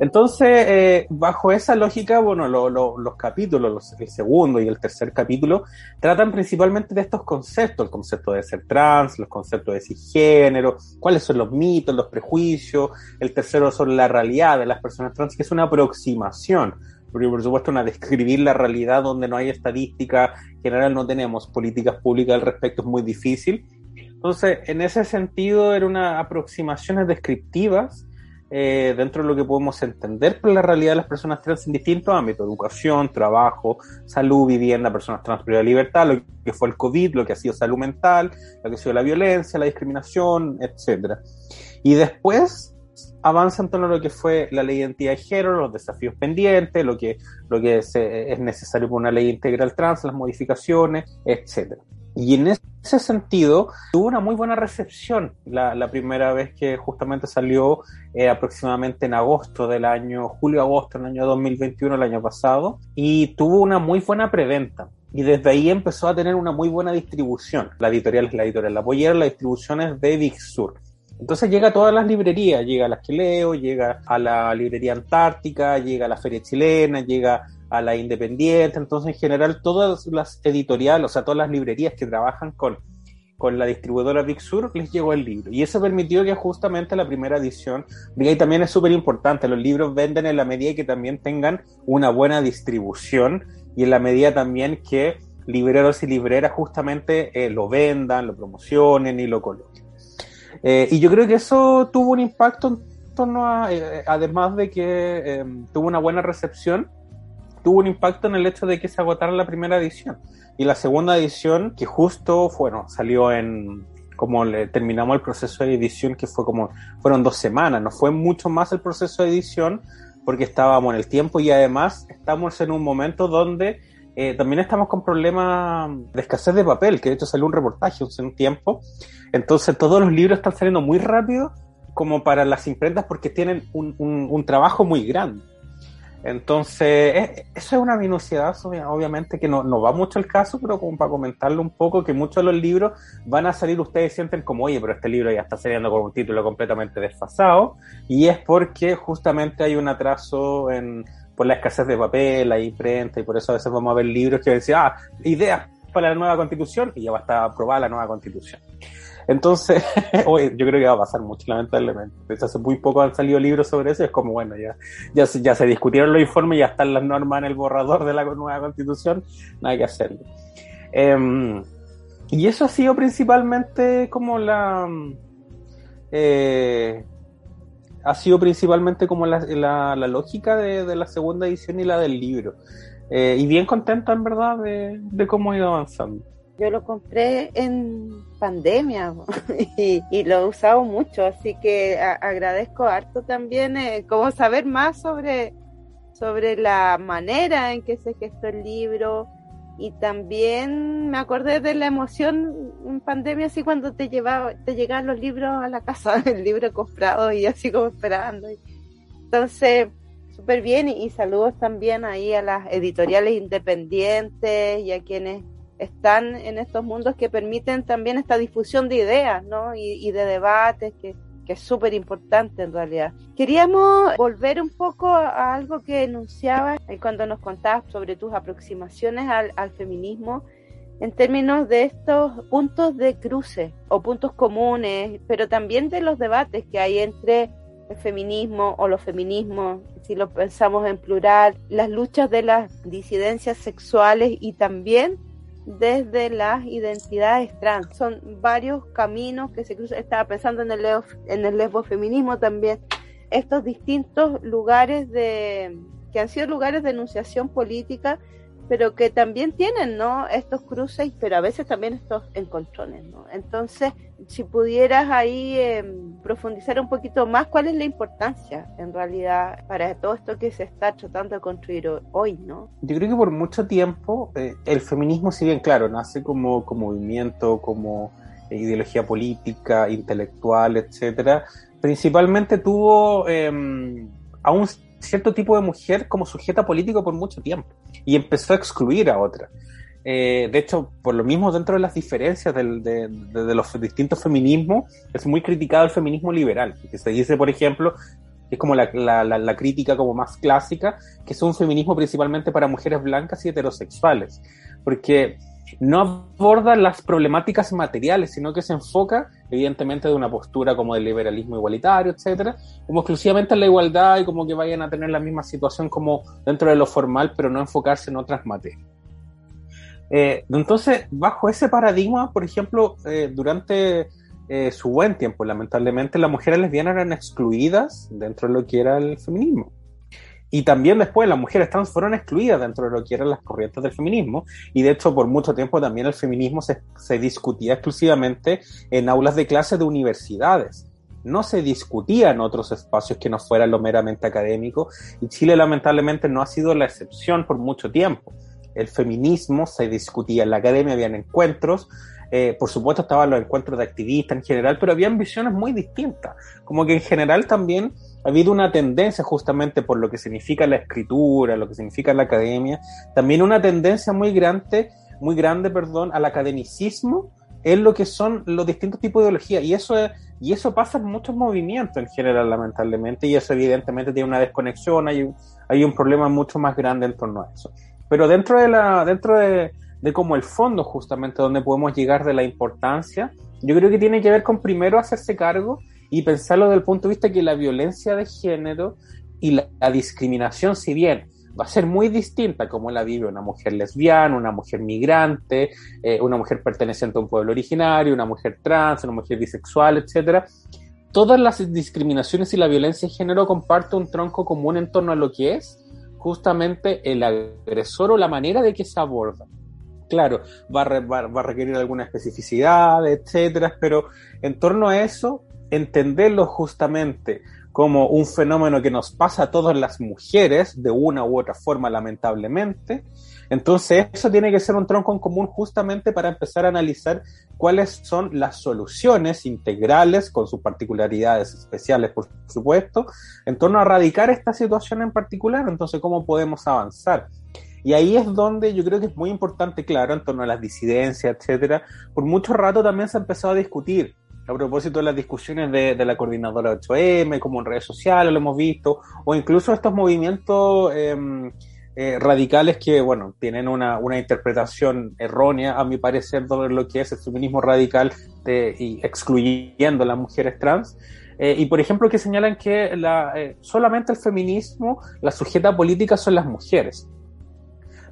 Entonces, eh, bajo esa lógica, bueno, lo- lo- los capítulos, los- el segundo y el tercer capítulo, tratan principalmente de estos conceptos, el concepto de ser trans, los conceptos de cisgénero, cuáles son los mitos, los prejuicios, el tercero sobre la realidad de las personas trans, que es una aproximación, porque por supuesto una describir la realidad donde no hay estadística, en general no tenemos políticas públicas al respecto, es muy difícil. Entonces, en ese sentido, eran aproximaciones descriptivas eh, dentro de lo que podemos entender por la realidad de las personas trans en distintos ámbitos, educación, trabajo, salud, vivienda, personas trans, privada de libertad, lo que fue el COVID, lo que ha sido salud mental, lo que ha sido la violencia, la discriminación, etcétera. Y después avanza en torno a lo que fue la ley de identidad de género, los desafíos pendientes, lo que, lo que es, es necesario para una ley integral trans, las modificaciones, etcétera. Y en ese sentido, tuvo una muy buena recepción la, primera vez que justamente salió eh, aproximadamente en agosto del año, julio-agosto del año 2021, el año pasado, y tuvo una muy buena preventa. Y desde ahí empezó a tener una muy buena distribución. La editorial es la editorial La Pollera, la distribución de Big Sur. Entonces llega a todas las librerías, llega a las que leo, llega a la librería Antártica, llega a la Feria Chilena, llega a la Independiente, entonces en general todas las editoriales, o sea, todas las librerías que trabajan con, con la distribuidora Big Sur les llegó el libro. Y eso permitió que justamente la primera edición, y ahí también es súper importante, los libros venden en la medida que también tengan una buena distribución y en la medida también que libreros y libreras justamente eh, lo vendan, lo promocionen y lo coloquen. Eh, y yo creo que eso tuvo un impacto en torno a, eh, además de que eh, tuvo una buena recepción, tuvo un impacto en el hecho de que se agotara la primera edición. Y la segunda edición, que justo, bueno, salió en, como le terminamos el proceso de edición, que fue como, fueron dos semanas, no fue mucho más el proceso de edición, porque estábamos en el tiempo y además estamos en un momento donde eh, también estamos con problemas de escasez de papel, que de hecho salió un reportaje hace un tiempo. Entonces todos los libros están saliendo muy rápido como para las imprentas porque tienen un, un, un trabajo muy grande. Entonces, eh, eso es una minuciedad, obvia- obviamente, que no, no va mucho el caso, pero como para comentarlo un poco, que muchos de los libros van a salir, ustedes sienten como, oye, pero este libro ya está saliendo con un título completamente desfasado, y es porque justamente hay un atraso en, por la escasez de papel, la imprenta, y por eso a veces vamos a ver libros que decían, ah, ideas para la nueva constitución, y ya va a estar aprobada la nueva constitución. Entonces, yo creo que va a pasar mucho, lamentablemente. Hace muy poco han salido libros sobre eso, es como, bueno, ya, ya, se, ya se discutieron los informes, ya están las normas en el borrador de la nueva constitución, nada que hacerle. Em, y eso ha sido principalmente como la... eh, ha sido principalmente como la, la, la lógica de, de la segunda edición y la del libro. Eh, y bien contenta en verdad de, de cómo ha ido avanzando. Yo lo compré en pandemia y, lo he usado mucho, así que agradezco harto también eh, como saber más sobre, sobre la manera en que se gestó el libro y también me acordé de la emoción en pandemia así cuando te llevaba, te llegaban los libros a la casa, el libro comprado y así como esperando. Entonces, súper bien y saludos también ahí a las editoriales independientes y a quienes están en estos mundos que permiten también esta difusión de ideas, ¿no? Y, de debates que, que es súper importante en realidad. Queríamos volver un poco a algo que enunciabas cuando nos contabas sobre tus aproximaciones al, al feminismo en términos de estos puntos de cruce o puntos comunes, pero también de los debates que hay entre el feminismo o los feminismos, si lo pensamos en plural, las luchas de las disidencias sexuales y también desde las identidades trans. Son varios caminos que se cruzan. Estaba pensando en el, en el lesbofeminismo también. Estos distintos lugares de que han sido lugares de enunciación política pero que también tienen, ¿no? Estos cruces, pero a veces también estos encontrones, ¿no? Entonces, si pudieras ahí eh, profundizar un poquito más, ¿cuál es la importancia en realidad para todo esto que se está tratando de construir hoy, ¿no? Yo creo que por mucho tiempo eh, el feminismo, si bien claro, nace como, como movimiento, como eh, ideología política, intelectual, etcétera, principalmente tuvo eh, a un cierto tipo de mujer como sujeta político por mucho tiempo y empezó a excluir a otra. Eh, de hecho, por lo mismo, dentro de las diferencias del, de, de, de, los distintos feminismos, es muy criticado el feminismo liberal, que se dice, por ejemplo, es como la, la, crítica como más clásica, que es un feminismo principalmente para mujeres blancas y heterosexuales, porque no aborda las problemáticas materiales, sino que se enfoca, evidentemente, de una postura como del liberalismo igualitario, etcétera, como exclusivamente en la igualdad y como que vayan a tener la misma situación como dentro de lo formal, pero no enfocarse en otras materias. Eh, entonces, bajo ese paradigma, por ejemplo, eh, durante eh, su buen tiempo, lamentablemente, las mujeres lesbianas eran excluidas dentro de lo que era el feminismo. Y también después las mujeres trans fueron excluidas dentro de lo que eran las corrientes del feminismo. Y de hecho, por mucho tiempo también el feminismo se, se discutía exclusivamente en aulas de clase de universidades. No se discutía en otros espacios que no fueran lo meramente académico. Y Chile lamentablemente no ha sido la excepción por mucho tiempo. El feminismo se discutía en la academia, habían encuentros, eh, por supuesto estaban los encuentros de activistas en general, pero habían visiones muy distintas. Como que en general también ha habido una tendencia justamente por lo que significa la escritura, lo que significa la academia, también una tendencia muy grande, muy grande, perdón, al academicismo en lo que son los distintos tipos de ideología. Y eso, es, y eso pasa en muchos movimientos en general, lamentablemente, y eso evidentemente tiene una desconexión, hay, hay un problema mucho más grande en torno a eso. Pero dentro de la, dentro de, de como el fondo justamente donde podemos llegar de la importancia, yo creo que tiene que ver con primero hacerse cargo y pensarlo desde el punto de vista que la violencia de género y la, discriminación, si bien va a ser muy distinta como la vive una mujer lesbiana, una mujer migrante, eh, una mujer perteneciente a un pueblo originario, una mujer trans, una mujer bisexual, etcétera, todas las discriminaciones y la violencia de género comparten un tronco común en torno a lo que es justamente el agresor o la manera de que se aborda. Claro, va a, va a, requerir alguna especificidad, etcétera, pero en torno a eso, entenderlo justamente como un fenómeno que nos pasa a todas las mujeres de una u otra forma, lamentablemente. Entonces, eso tiene que ser un tronco en común justamente para empezar a analizar cuáles son las soluciones integrales, con sus particularidades especiales, por supuesto, en torno a erradicar esta situación en particular. Entonces, ¿cómo podemos avanzar? Y ahí es donde yo creo que es muy importante, claro, en torno a las disidencias, etcétera. Por mucho rato también se ha empezado a discutir a propósito de las discusiones de, la coordinadora 8M, como en redes sociales lo hemos visto, o incluso estos movimientos eh, eh, radicales que, bueno, tienen una, interpretación errónea, a mi parecer, de lo que es el feminismo radical y excluyendo a las mujeres trans. Eh, y, por ejemplo, que señalan que la, eh, solamente el feminismo, la sujeta política son las mujeres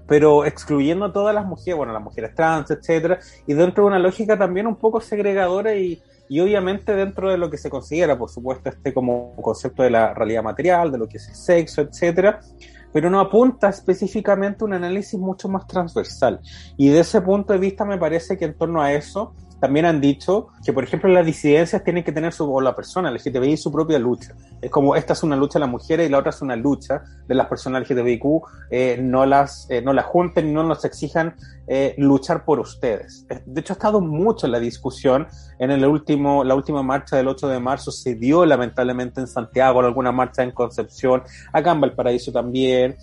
pero excluyendo a todas las mujeres, bueno, las mujeres trans, etcétera, y dentro de una lógica también un poco segregadora y, y obviamente dentro de lo que se considera, por supuesto, este como concepto de la realidad material, de lo que es el sexo, etcétera, pero no apunta específicamente un análisis mucho más transversal. Y de ese punto de vista me parece que en torno a eso también han dicho que, por ejemplo, las disidencias tienen que tener su, o la persona LGTBI su propia lucha. Es como esta es una lucha de las mujeres y la otra es una lucha de las personas LGTBIQ, eh, no las, eh, no las junten y no nos exijan eh, luchar por ustedes. De hecho, ha estado mucho en la discusión. En el último, la última marcha del 8 de marzo se dio lamentablemente en Santiago, en alguna marcha en Concepción, acá en Valparaíso también,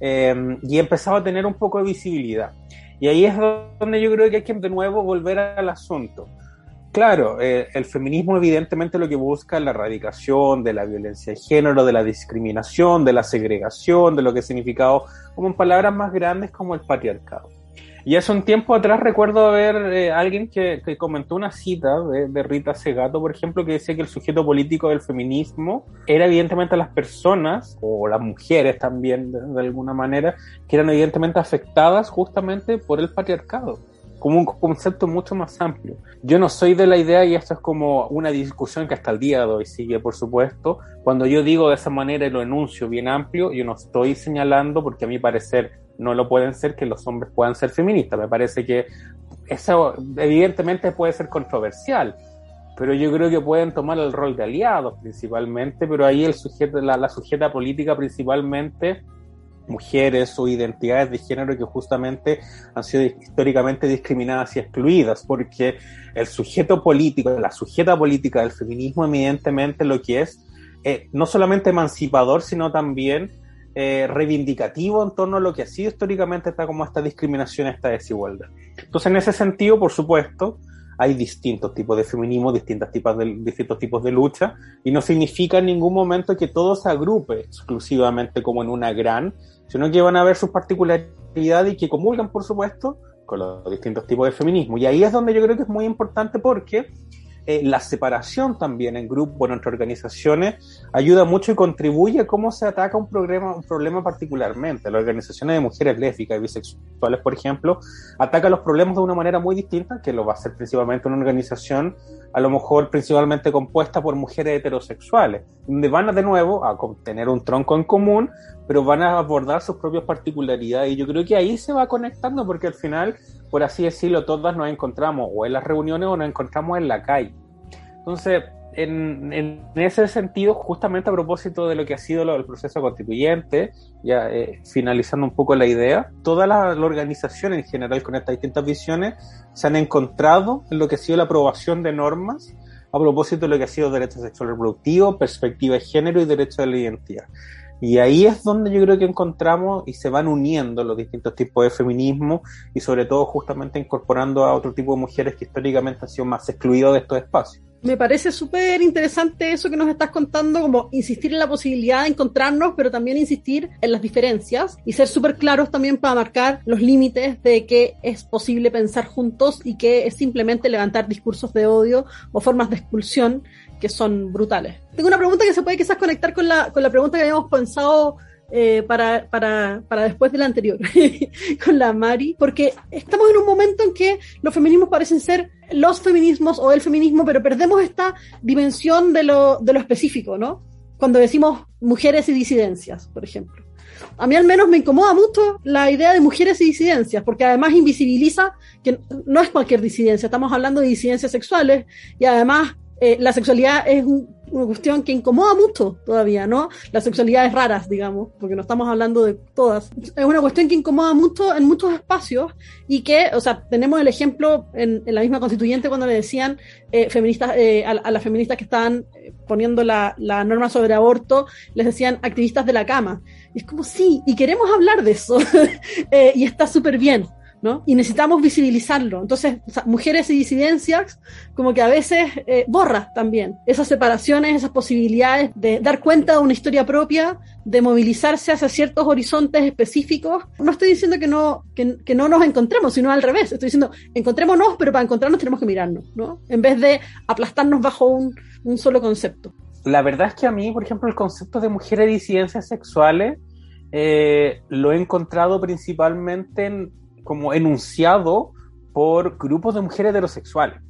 y empezaba a tener un poco de visibilidad. Y ahí es donde yo creo que hay que de nuevo volver al asunto. Claro, eh, el feminismo evidentemente lo que busca es la erradicación de la violencia de género, de la discriminación, de la segregación, de lo que ha significado, como en palabras más grandes, como el patriarcado. Y hace un tiempo atrás recuerdo ver eh, alguien que, comentó una cita de, de, Rita Segato, por ejemplo, que decía que el sujeto político del feminismo era evidentemente las personas, o las mujeres también de, de alguna manera, que eran evidentemente afectadas justamente por el patriarcado como un concepto mucho más amplio. Yo no soy de la idea, y esto es como una discusión que hasta el día de hoy sigue, por supuesto, cuando yo digo de esa manera y lo enuncio bien amplio, yo no estoy señalando, porque a mi parecer no lo pueden ser, que los hombres puedan ser feministas. Me parece que eso evidentemente puede ser controversial, pero yo creo que pueden tomar el rol de aliados principalmente, pero ahí el sujeto, la, la sujeta política principalmente mujeres o identidades de género que justamente han sido históricamente discriminadas y excluidas, porque el sujeto político, la sujeta política del feminismo, evidentemente lo que es, eh, no solamente emancipador, sino también eh, reivindicativo en torno a lo que ha sido históricamente esta, como esta discriminación, esta desigualdad. Entonces, en ese sentido, por supuesto, hay distintos tipos de feminismo, distintos tipos de, distintos tipos de lucha, y no significa en ningún momento que todo se agrupe exclusivamente como en una gran, sino que van a ver sus particularidades y que comulgan, por supuesto, con los distintos tipos de feminismo. Y ahí es donde yo creo que es muy importante porque eh, la separación también en grupos, en otras organizaciones, ayuda mucho y contribuye a cómo se ataca un problema, un problema particularmente. Las organizaciones de mujeres lésbicas y bisexuales, por ejemplo, atacan los problemas de una manera muy distinta, que lo va a hacer principalmente una organización, a lo mejor principalmente compuesta por mujeres heterosexuales, donde van de nuevo a tener un tronco en común, pero van a abordar sus propias particularidades. Y yo creo que ahí se va conectando, porque al final por así decirlo, todas nos encontramos o en las reuniones o nos encontramos en la calle. Entonces, en, en ese sentido, justamente a propósito de lo que ha sido el proceso constituyente, ya eh, finalizando un poco la idea, toda la, la, organización en general con estas distintas visiones se han encontrado en lo que ha sido la aprobación de normas a propósito de lo que ha sido derecho sexual reproductivo, perspectiva de género y derecho de la identidad. Y ahí es donde yo creo que encontramos y se van uniendo los distintos tipos de feminismo y sobre todo justamente incorporando a otro tipo de mujeres que históricamente han sido más excluidos de estos espacios. Me parece súper interesante eso que nos estás contando, como insistir en la posibilidad de encontrarnos, pero también insistir en las diferencias y ser súper claros también para marcar los límites de que es posible pensar juntos y que es simplemente levantar discursos de odio o formas de expulsión que son brutales. Tengo una pregunta que se puede quizás conectar con la, con la pregunta que habíamos pensado eh, para, para, para después de la anterior, con la Mari, porque estamos en un momento en que los feminismos parecen ser los feminismos o el feminismo, pero perdemos esta dimensión de lo, de lo específico, ¿no? Cuando decimos mujeres y disidencias, por ejemplo. A mí al menos me incomoda mucho la idea de mujeres y disidencias, porque además invisibiliza que no es cualquier disidencia, estamos hablando de disidencias sexuales y además eh, la sexualidad es un, una cuestión que incomoda mucho todavía, ¿no? Las sexualidades raras, digamos, porque no estamos hablando de todas. Es una cuestión que incomoda mucho en muchos espacios y que, o sea, tenemos el ejemplo en, la misma constituyente cuando le decían eh, feministas, eh, a, las feministas que estaban poniendo la, la, norma sobre aborto, les decían activistas de la cama. Es como, sí, y queremos hablar de eso. y está súper bien. Y necesitamos visibilizarlo. Entonces, mujeres y disidencias, como que a veces eh, borra también esas separaciones, esas posibilidades de dar cuenta de una historia propia, de movilizarse hacia ciertos horizontes específicos. No estoy diciendo que no, que no nos encontremos, sino al revés. Estoy diciendo, encontrémonos, pero para encontrarnos tenemos que mirarnos, ¿no? En vez de aplastarnos bajo un, un solo concepto. La verdad es que a mí, por ejemplo, el concepto de mujeres y disidencias sexuales eh, lo he encontrado principalmente en como enunciado por grupos de mujeres heterosexuales.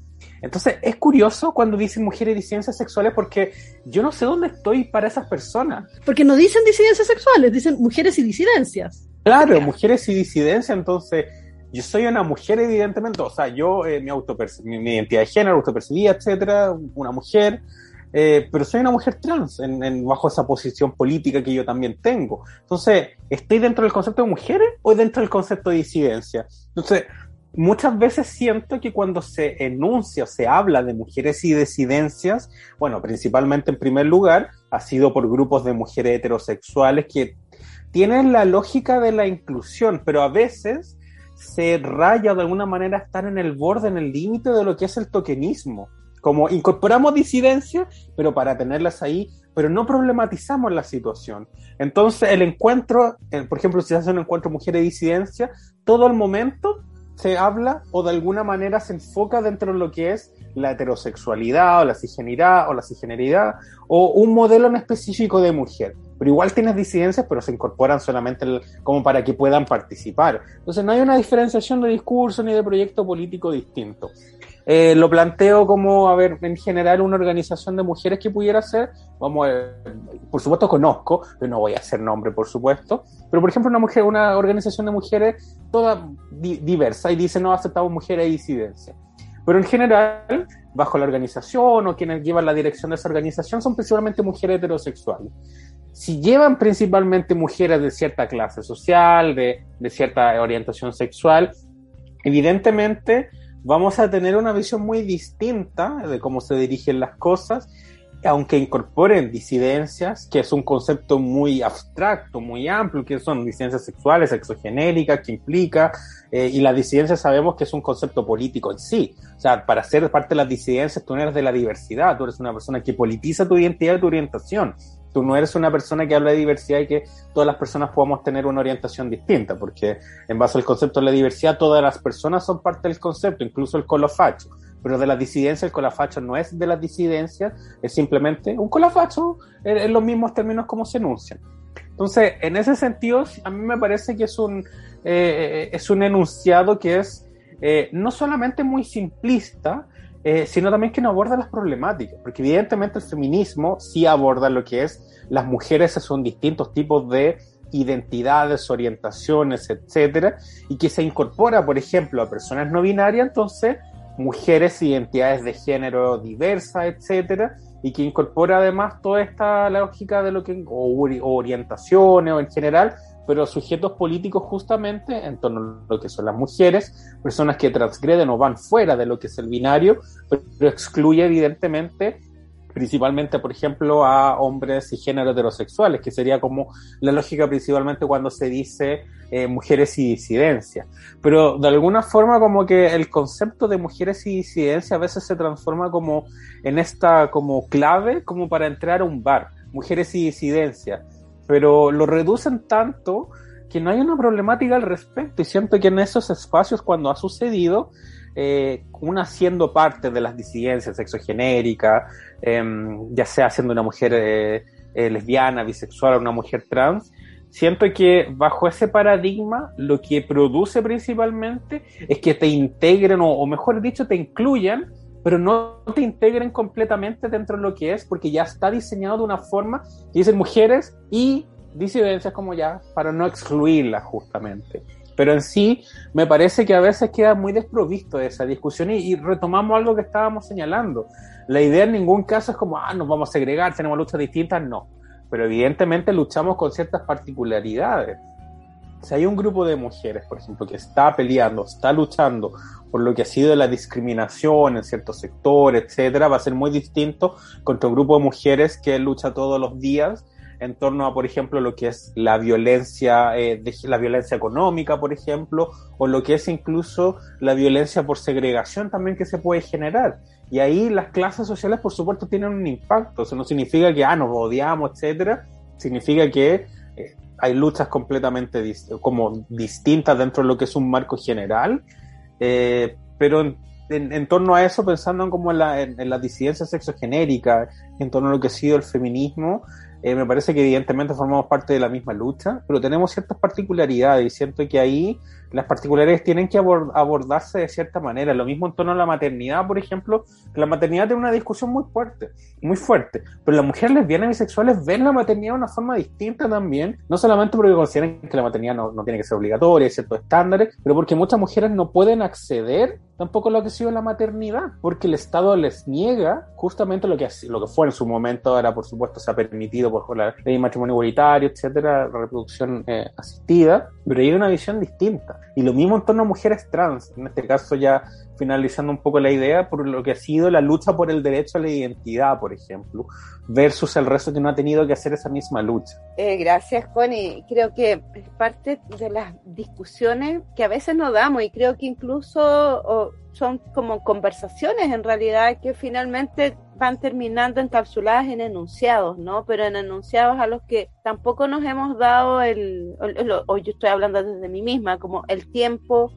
Entonces, es curioso cuando dicen mujeres y disidencias sexuales porque yo no sé dónde estoy para esas personas. Porque no dicen disidencias sexuales, dicen mujeres y disidencias. Claro, mujeres y disidencias, entonces yo soy una mujer evidentemente, o sea, yo, eh, mi, mi, mi, identidad de género, autopercibida, etcétera, una mujer, eh, pero soy una mujer trans en, en, bajo esa posición política que yo también tengo. Entonces, ¿estoy dentro del concepto de mujeres o dentro del concepto de disidencia? Entonces, muchas veces siento que cuando se enuncia o se habla de mujeres y disidencias, bueno, principalmente en primer lugar, ha sido por grupos de mujeres heterosexuales que tienen la lógica de la inclusión, pero a veces se raya de alguna manera están en el borde, en el límite de lo que es el tokenismo. Como incorporamos disidencia, pero para tenerlas ahí, pero no problematizamos la situación. Entonces, el encuentro, eh, por ejemplo, si se hace un encuentro mujer y disidencia, todo el momento se habla o de alguna manera se enfoca dentro de lo que es la heterosexualidad o la cisgeneridad o la cisgeneridad o un modelo en específico de mujer. Pero igual tienes disidencias, pero se incorporan solamente como para que puedan participar. Entonces no hay una diferenciación de discurso ni de proyecto político distinto. Eh, lo planteo como, a ver, en general una organización de mujeres que pudiera ser, vamos ver, por supuesto conozco, pero no voy a hacer nombre, por supuesto, pero por ejemplo una mujer, una organización de mujeres toda di- diversa y dice no aceptamos mujeres y disidencias. Pero en general, bajo la organización o quienes llevan la dirección de esa organización son principalmente mujeres heterosexuales. Si llevan principalmente mujeres de cierta clase social, de, de cierta orientación sexual, evidentemente vamos a tener una visión muy distinta de cómo se dirigen las cosas, aunque incorporen disidencias, que es un concepto muy abstracto, muy amplio, que son disidencias sexuales, exogenéricas, que implica, eh, y la disidencia sabemos que es un concepto político en sí. O sea, para ser parte de las disidencias, tú eres de la diversidad, tú eres una persona que politiza tu identidad y tu orientación. Tú no eres una persona que habla de diversidad y que todas las personas podamos tener una orientación distinta, porque en base al concepto de la diversidad, todas las personas son parte del concepto, incluso el colofacho. Pero de la disidencia, el colafacho no es de las disidencias, es simplemente un colafacho en, los mismos términos como se enuncian. Entonces, en ese sentido, a mí me parece que es un, eh, es un enunciado que es eh, no solamente muy simplista, eh, sino también que no aborda las problemáticas, porque evidentemente el feminismo sí aborda lo que es las mujeres son distintos tipos de identidades, orientaciones, etcétera, y que se incorpora, por ejemplo, a personas no binarias, entonces mujeres, identidades de género diversas, etcétera, y que incorpora además toda esta lógica de lo que o, o orientaciones o en general, pero sujetos políticos justamente en torno a lo que son las mujeres, personas que transgreden o van fuera de lo que es el binario, pero, excluye evidentemente principalmente, por ejemplo, a hombres y género heterosexuales, que sería como la lógica principalmente cuando se dice eh, mujeres y disidencia. Pero de alguna forma como que el concepto de mujeres y disidencia a veces se transforma como en esta como clave como para entrar a un bar, mujeres y disidencia, pero lo reducen tanto que no hay una problemática al respecto y siento que en esos espacios cuando ha sucedido, eh, una siendo parte de las disidencias sexogenéricas, eh, ya sea siendo una mujer eh, eh, lesbiana, bisexual o una mujer trans, siento que bajo ese paradigma lo que produce principalmente es que te integren o mejor dicho te incluyan pero no te integren completamente dentro de lo que es porque ya está diseñado de una forma que dicen mujeres y disidencias como ya para no excluirlas justamente. Pero en sí me parece que a veces queda muy desprovisto de esa discusión. Y, y retomamos algo que estábamos señalando. La idea en ningún caso es como ah nos vamos a segregar tenemos luchas distintas no. Pero evidentemente luchamos con ciertas particularidades. Si hay un grupo de mujeres, por ejemplo, que está peleando, está luchando por lo que ha sido la discriminación en ciertos sectores, etcétera, va a ser muy distinto contra un grupo de mujeres que lucha todos los días en torno a, por ejemplo, lo que es la violencia, eh, de, la violencia económica, por ejemplo, o lo que es incluso la violencia por segregación también que se puede generar. Y ahí las clases sociales, por supuesto, tienen un impacto. Eso no significa que, ah, nos odiamos, etcétera. Significa que eh, hay luchas completamente como distintas dentro de lo que es un marco general. Eh, pero en, en, torno a eso, pensando en como en la, en la disidencia sexogenérica, en torno a lo que ha sido el feminismo, eh, me parece que evidentemente formamos parte de la misma lucha, pero tenemos ciertas particularidades y siento que ahí las particularidades tienen que abord abordarse de cierta manera. Lo mismo en torno a la maternidad, por ejemplo, la maternidad tiene una discusión muy fuerte, muy fuerte, pero las mujeres lesbianas y bisexuales ven la maternidad de una forma distinta también, no solamente porque consideran que la maternidad no, tiene que ser obligatoria, hay ciertos estándares, pero porque muchas mujeres no pueden acceder tampoco a lo que ha sido la maternidad, porque el Estado les niega justamente lo que, lo que fue en su momento, ahora por supuesto se ha permitido por la ley de matrimonio igualitario, etcétera, reproducción eh, asistida, pero hay una visión distinta. Y lo mismo en torno a mujeres trans, en este caso ya finalizando un poco la idea, por lo que ha sido la lucha por el derecho a la identidad, por ejemplo, versus el resto que no ha tenido que hacer esa misma lucha. Eh, gracias, Connie. Creo que es parte de las discusiones que a veces nos damos y creo que incluso son como conversaciones en realidad que finalmente van terminando encapsuladas en enunciados, ¿no? Pero en enunciados a los que tampoco nos hemos dado el, o, o yo estoy hablando desde mí misma, como el tiempo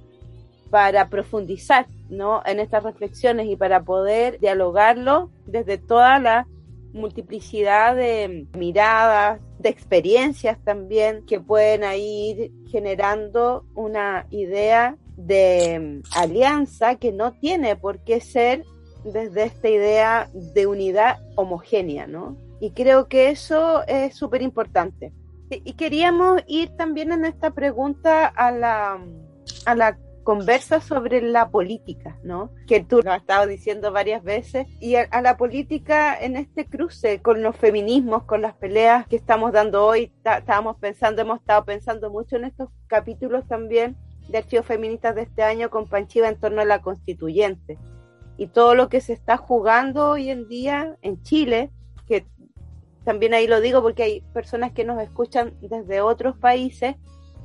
para profundizar ¿no? en estas reflexiones y para poder dialogarlo desde toda la multiplicidad de miradas, de experiencias también que pueden ir generando una idea de alianza que no tiene por qué ser desde esta idea de unidad homogénea, ¿no? Y creo que eso es súper importante. Y queríamos ir también en esta pregunta a la, a la conversa sobre la política, ¿no? Que tú lo has estado diciendo varias veces, y a, a, la política en este cruce con los feminismos, con las peleas que estamos dando hoy, estábamos pensando, hemos estado pensando mucho en estos capítulos también de Archivos Feministas de este año con Panchiva en torno a la constituyente. Y todo lo que se está jugando hoy en día en Chile, que también ahí lo digo porque hay personas que nos escuchan desde otros países,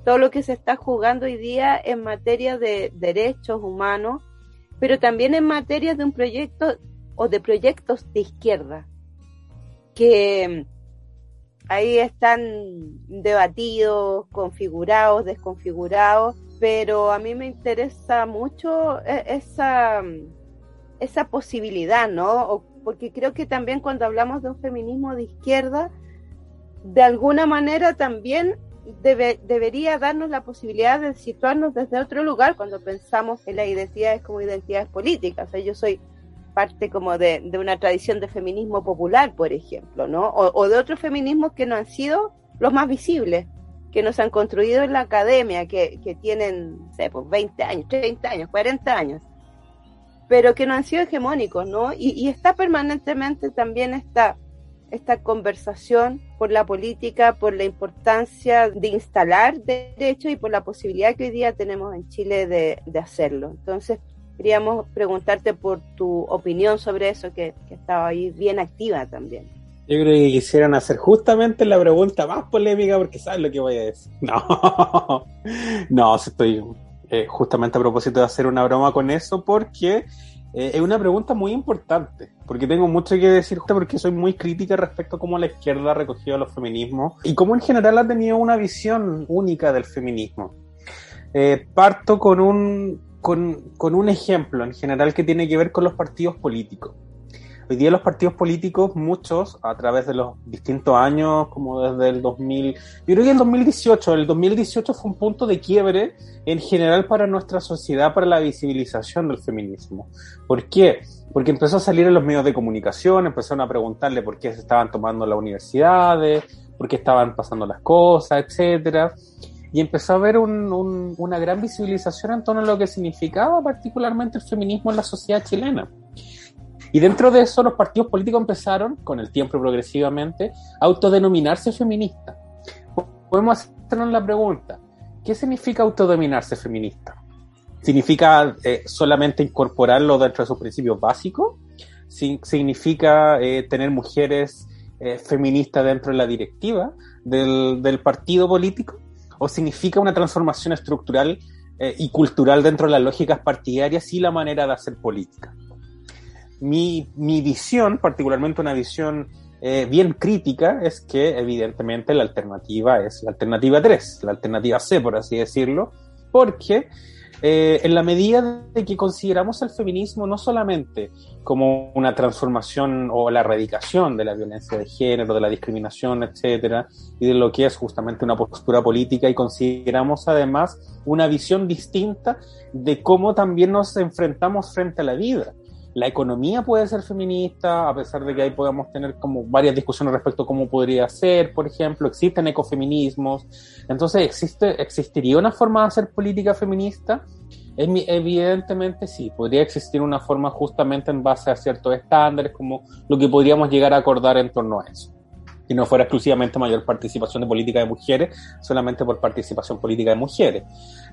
todo lo que se está jugando hoy día en materia de derechos humanos, pero también en materia de un proyecto o de proyectos de izquierda, que ahí están debatidos, configurados, desconfigurados, pero a mí me interesa mucho esa, esa posibilidad, ¿no? Porque creo que también cuando hablamos de un feminismo de izquierda, de alguna manera también debe, debería darnos la posibilidad de situarnos desde otro lugar cuando pensamos en las identidades como identidades políticas. O sea, yo soy parte como de, de, una tradición de feminismo popular, por ejemplo, ¿no? O, o, de otros feminismos que no han sido los más visibles, que nos han construido en la academia, que, que tienen, sé, pues 20 años, 30 años, 40 años, pero que no han sido hegemónicos, ¿no? Y, y está permanentemente también esta esta conversación por la política, por la importancia de instalar derechos y por la posibilidad que hoy día tenemos en Chile de, de hacerlo. Entonces, queríamos preguntarte por tu opinión sobre eso, que, que, estaba ahí bien activa también. Yo creo que quisieran hacer justamente la pregunta más polémica porque sabes lo que voy a decir. No, no, estoy eh, justamente a propósito de hacer una broma con eso porque eh, es una pregunta muy importante, porque tengo mucho que decir, porque soy muy crítica respecto a cómo la izquierda ha recogido los feminismos y cómo en general ha tenido una visión única del feminismo. Eh, parto con un, con, con un ejemplo en general que tiene que ver con los partidos políticos. Hoy día los partidos políticos, muchos, a través de los distintos años, como desde el 2000, yo creo que el 2018, el 2018 fue un punto de quiebre en general para nuestra sociedad, para la visibilización del feminismo. ¿Por qué? Porque empezó a salir en los medios de comunicación, empezaron a preguntarle por qué se estaban tomando las universidades, por qué estaban pasando las cosas, etcétera y empezó a haber un, un, una gran visibilización en torno a lo que significaba particularmente el feminismo en la sociedad chilena. Y dentro de eso los partidos políticos empezaron, con el tiempo progresivamente, a autodenominarse feministas. Podemos hacernos la pregunta, ¿qué significa autodenominarse feminista? ¿Significa eh, solamente incorporarlo dentro de sus principios básicos? ¿Significa eh, tener mujeres eh, feministas dentro de la directiva del, del, partido político? ¿O significa una transformación estructural y cultural dentro de las lógicas partidarias y la manera de hacer política? Mi, mi visión, particularmente una visión eh, bien crítica, es que evidentemente la alternativa es la alternativa 3, la alternativa C, por así decirlo, porque eh, en la medida de que consideramos el feminismo no solamente como una transformación o la erradicación de la violencia de género, de la discriminación, etcétera, y de lo que es justamente una postura política, y consideramos además una visión distinta de cómo también nos enfrentamos frente a la vida la economía puede ser feminista, a pesar de que ahí podemos tener como varias discusiones respecto a cómo podría ser, por ejemplo, existen ecofeminismos, entonces existe, existiría una forma de hacer política feminista, evidentemente sí, podría existir una forma justamente en base a ciertos estándares, como lo que podríamos llegar a acordar en torno a eso. Y no fuera exclusivamente mayor participación de política de mujeres, solamente por participación política de mujeres.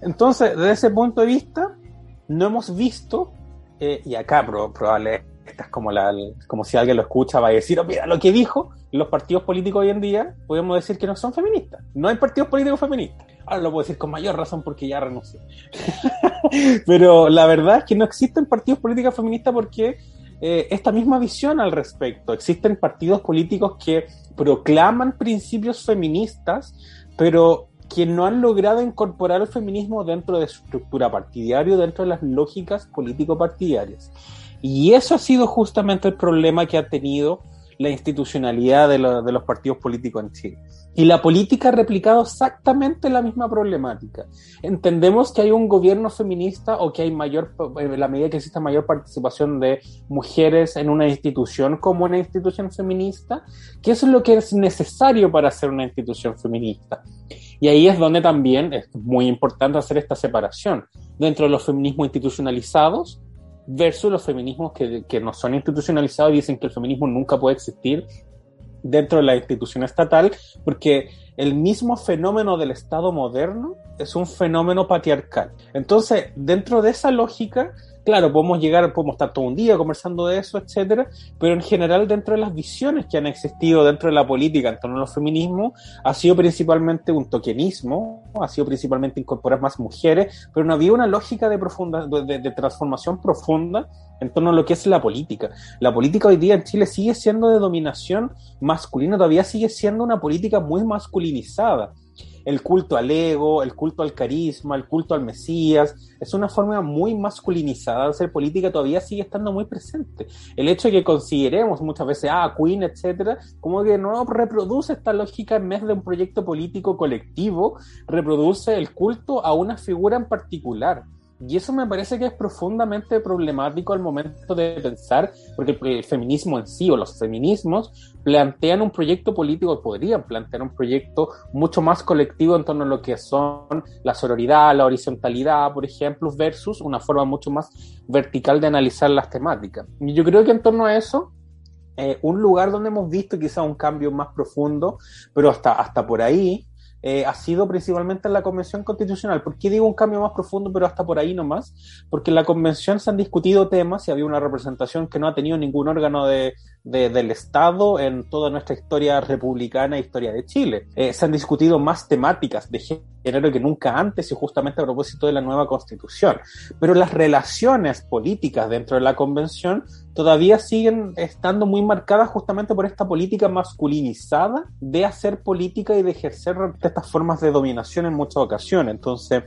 Entonces, desde ese punto de vista, no hemos visto eh, y acá pro- probable, esta es como, la, como si alguien lo escucha, va a decir, oh, mira, lo que dijo, los partidos políticos hoy en día, podemos decir que no son feministas. No hay partidos políticos feministas. Ahora lo puedo decir con mayor razón porque ya renuncié. Pero la verdad es que no existen partidos políticos feministas porque eh, esta misma visión al respecto. Existen partidos políticos que proclaman principios feministas, pero que no han logrado incorporar el feminismo dentro de su estructura partidaria, dentro de las lógicas político-partidarias. Y eso ha sido justamente el problema que ha tenido la institucionalidad de, de los partidos políticos en Chile. Y la política ha replicado exactamente la misma problemática. Entendemos que hay un gobierno feminista o que hay mayor, en la medida que exista mayor participación de mujeres en una institución como una institución feminista, que eso es lo que es necesario para ser una institución feminista. Y ahí es donde también es muy importante hacer esta separación dentro de los feminismos institucionalizados versus los feminismos que, que no son institucionalizados y dicen que el feminismo nunca puede existir dentro de la institución estatal, porque el mismo fenómeno del Estado moderno es un fenómeno patriarcal. Entonces, dentro de esa lógica, claro, podemos llegar, podemos estar todo un día conversando de eso, etcétera, pero en general, dentro de las visiones que han existido dentro de la política en torno a los feminismos, ha sido principalmente un tokenismo, ha sido principalmente incorporar más mujeres, pero no había una lógica de transformación profunda en torno a lo que es la política. La política hoy día en Chile sigue siendo de dominación masculina, todavía sigue siendo una política muy masculinizada. El culto al ego, el culto al carisma, el culto al Mesías, es una forma muy masculinizada de hacer política, todavía sigue estando muy presente. El hecho de que consideremos muchas veces, ah, Queen, etcétera, como que no reproduce esta lógica en vez de un proyecto político colectivo, reproduce el culto a una figura en particular. Y eso me parece que es profundamente problemático al momento de pensar, porque el feminismo en sí o los feminismos plantean un proyecto político, podrían plantear un proyecto mucho más colectivo en torno a lo que son la sororidad, la horizontalidad, por ejemplo, versus una forma mucho más vertical de analizar las temáticas. Y yo creo que en torno a eso, eh, un lugar donde hemos visto quizá un cambio más profundo, pero hasta, hasta por ahí, eh, ha sido principalmente en la Convención Constitucional. ¿Por qué digo un cambio más profundo, pero hasta por ahí nomás? Porque en la Convención se han discutido temas y había una representación que no ha tenido ningún órgano de, de, del Estado en toda nuestra historia republicana e historia de Chile. Eh, se han discutido más temáticas de género que nunca antes y justamente a propósito de la nueva Constitución. Pero las relaciones políticas dentro de la Convención todavía siguen estando muy marcadas justamente por esta política masculinizada de hacer política y de ejercer estas formas de dominación en muchas ocasiones. Entonces,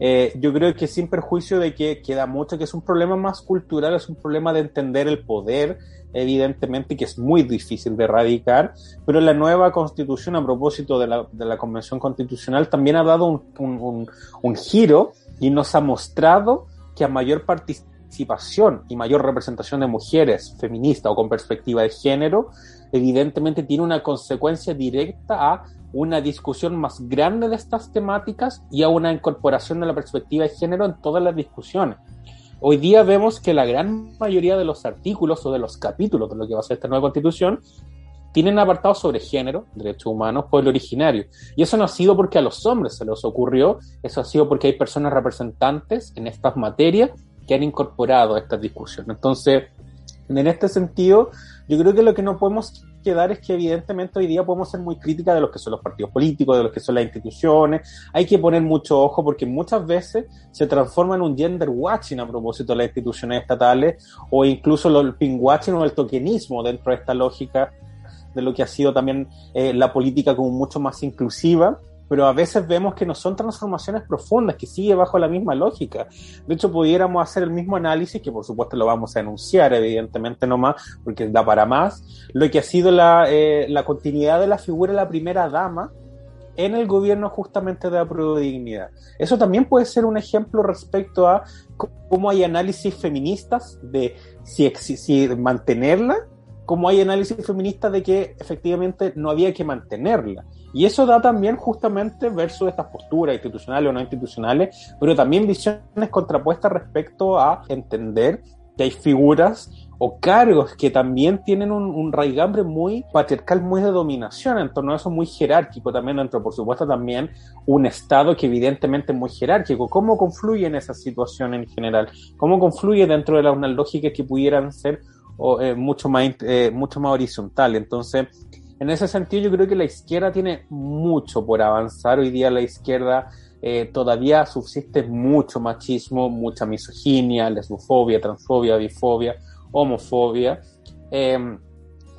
eh, yo creo que sin perjuicio de que queda mucho, que es un problema más cultural, es un problema de entender el poder, evidentemente, que es muy difícil de erradicar, pero la nueva constitución, a propósito de la, de la Convención Constitucional, también ha dado un, un, un, un giro y nos ha mostrado que a mayor participación y mayor representación de mujeres feministas o con perspectiva de género, evidentemente tiene una consecuencia directa a una discusión más grande de estas temáticas y a una incorporación de la perspectiva de género en todas las discusiones. Hoy día vemos que la gran mayoría de los artículos o de los capítulos de lo que va a ser esta nueva constitución tienen apartados sobre género, derechos humanos, pueblo originario. Y eso no ha sido porque a los hombres se les ocurrió, eso ha sido porque hay personas representantes en estas materias que han incorporado estas discusiones. Entonces, en este sentido, yo creo que lo que no podemos quedar es que evidentemente hoy día podemos ser muy críticas de los que son los partidos políticos, de los que son las instituciones. Hay que poner mucho ojo porque muchas veces se transforma en un gender watching a propósito de las instituciones estatales o incluso el pin watching o el tokenismo dentro de esta lógica de lo que ha sido también eh, la política como mucho más inclusiva pero a veces vemos que no son transformaciones profundas, que sigue bajo la misma lógica. De hecho, pudiéramos hacer el mismo análisis, que por supuesto lo vamos a enunciar, evidentemente no más, porque da para más, lo que ha sido la, eh, la continuidad de la figura de la primera dama en el gobierno justamente de la dignidad. Eso también puede ser un ejemplo respecto a cómo hay análisis feministas de si, si mantenerla, como hay análisis feministas de que efectivamente no había que mantenerla. Y eso da también justamente versus estas posturas institucionales o no institucionales, pero también visiones contrapuestas respecto a entender que hay figuras o cargos que también tienen un, un, raigambre muy patriarcal, muy de dominación, en torno a eso muy jerárquico también dentro, por supuesto, también un Estado que evidentemente es muy jerárquico. ¿Cómo confluye en esa situación en general? ¿Cómo confluye dentro de la, una lógica que pudieran ser o, eh, mucho, más, eh, mucho más horizontal? Entonces, en ese sentido, yo creo que la izquierda tiene mucho por avanzar. Hoy día la izquierda eh, todavía subsiste mucho machismo, mucha misoginia, lesbofobia, transfobia, bifobia homofobia. Eh,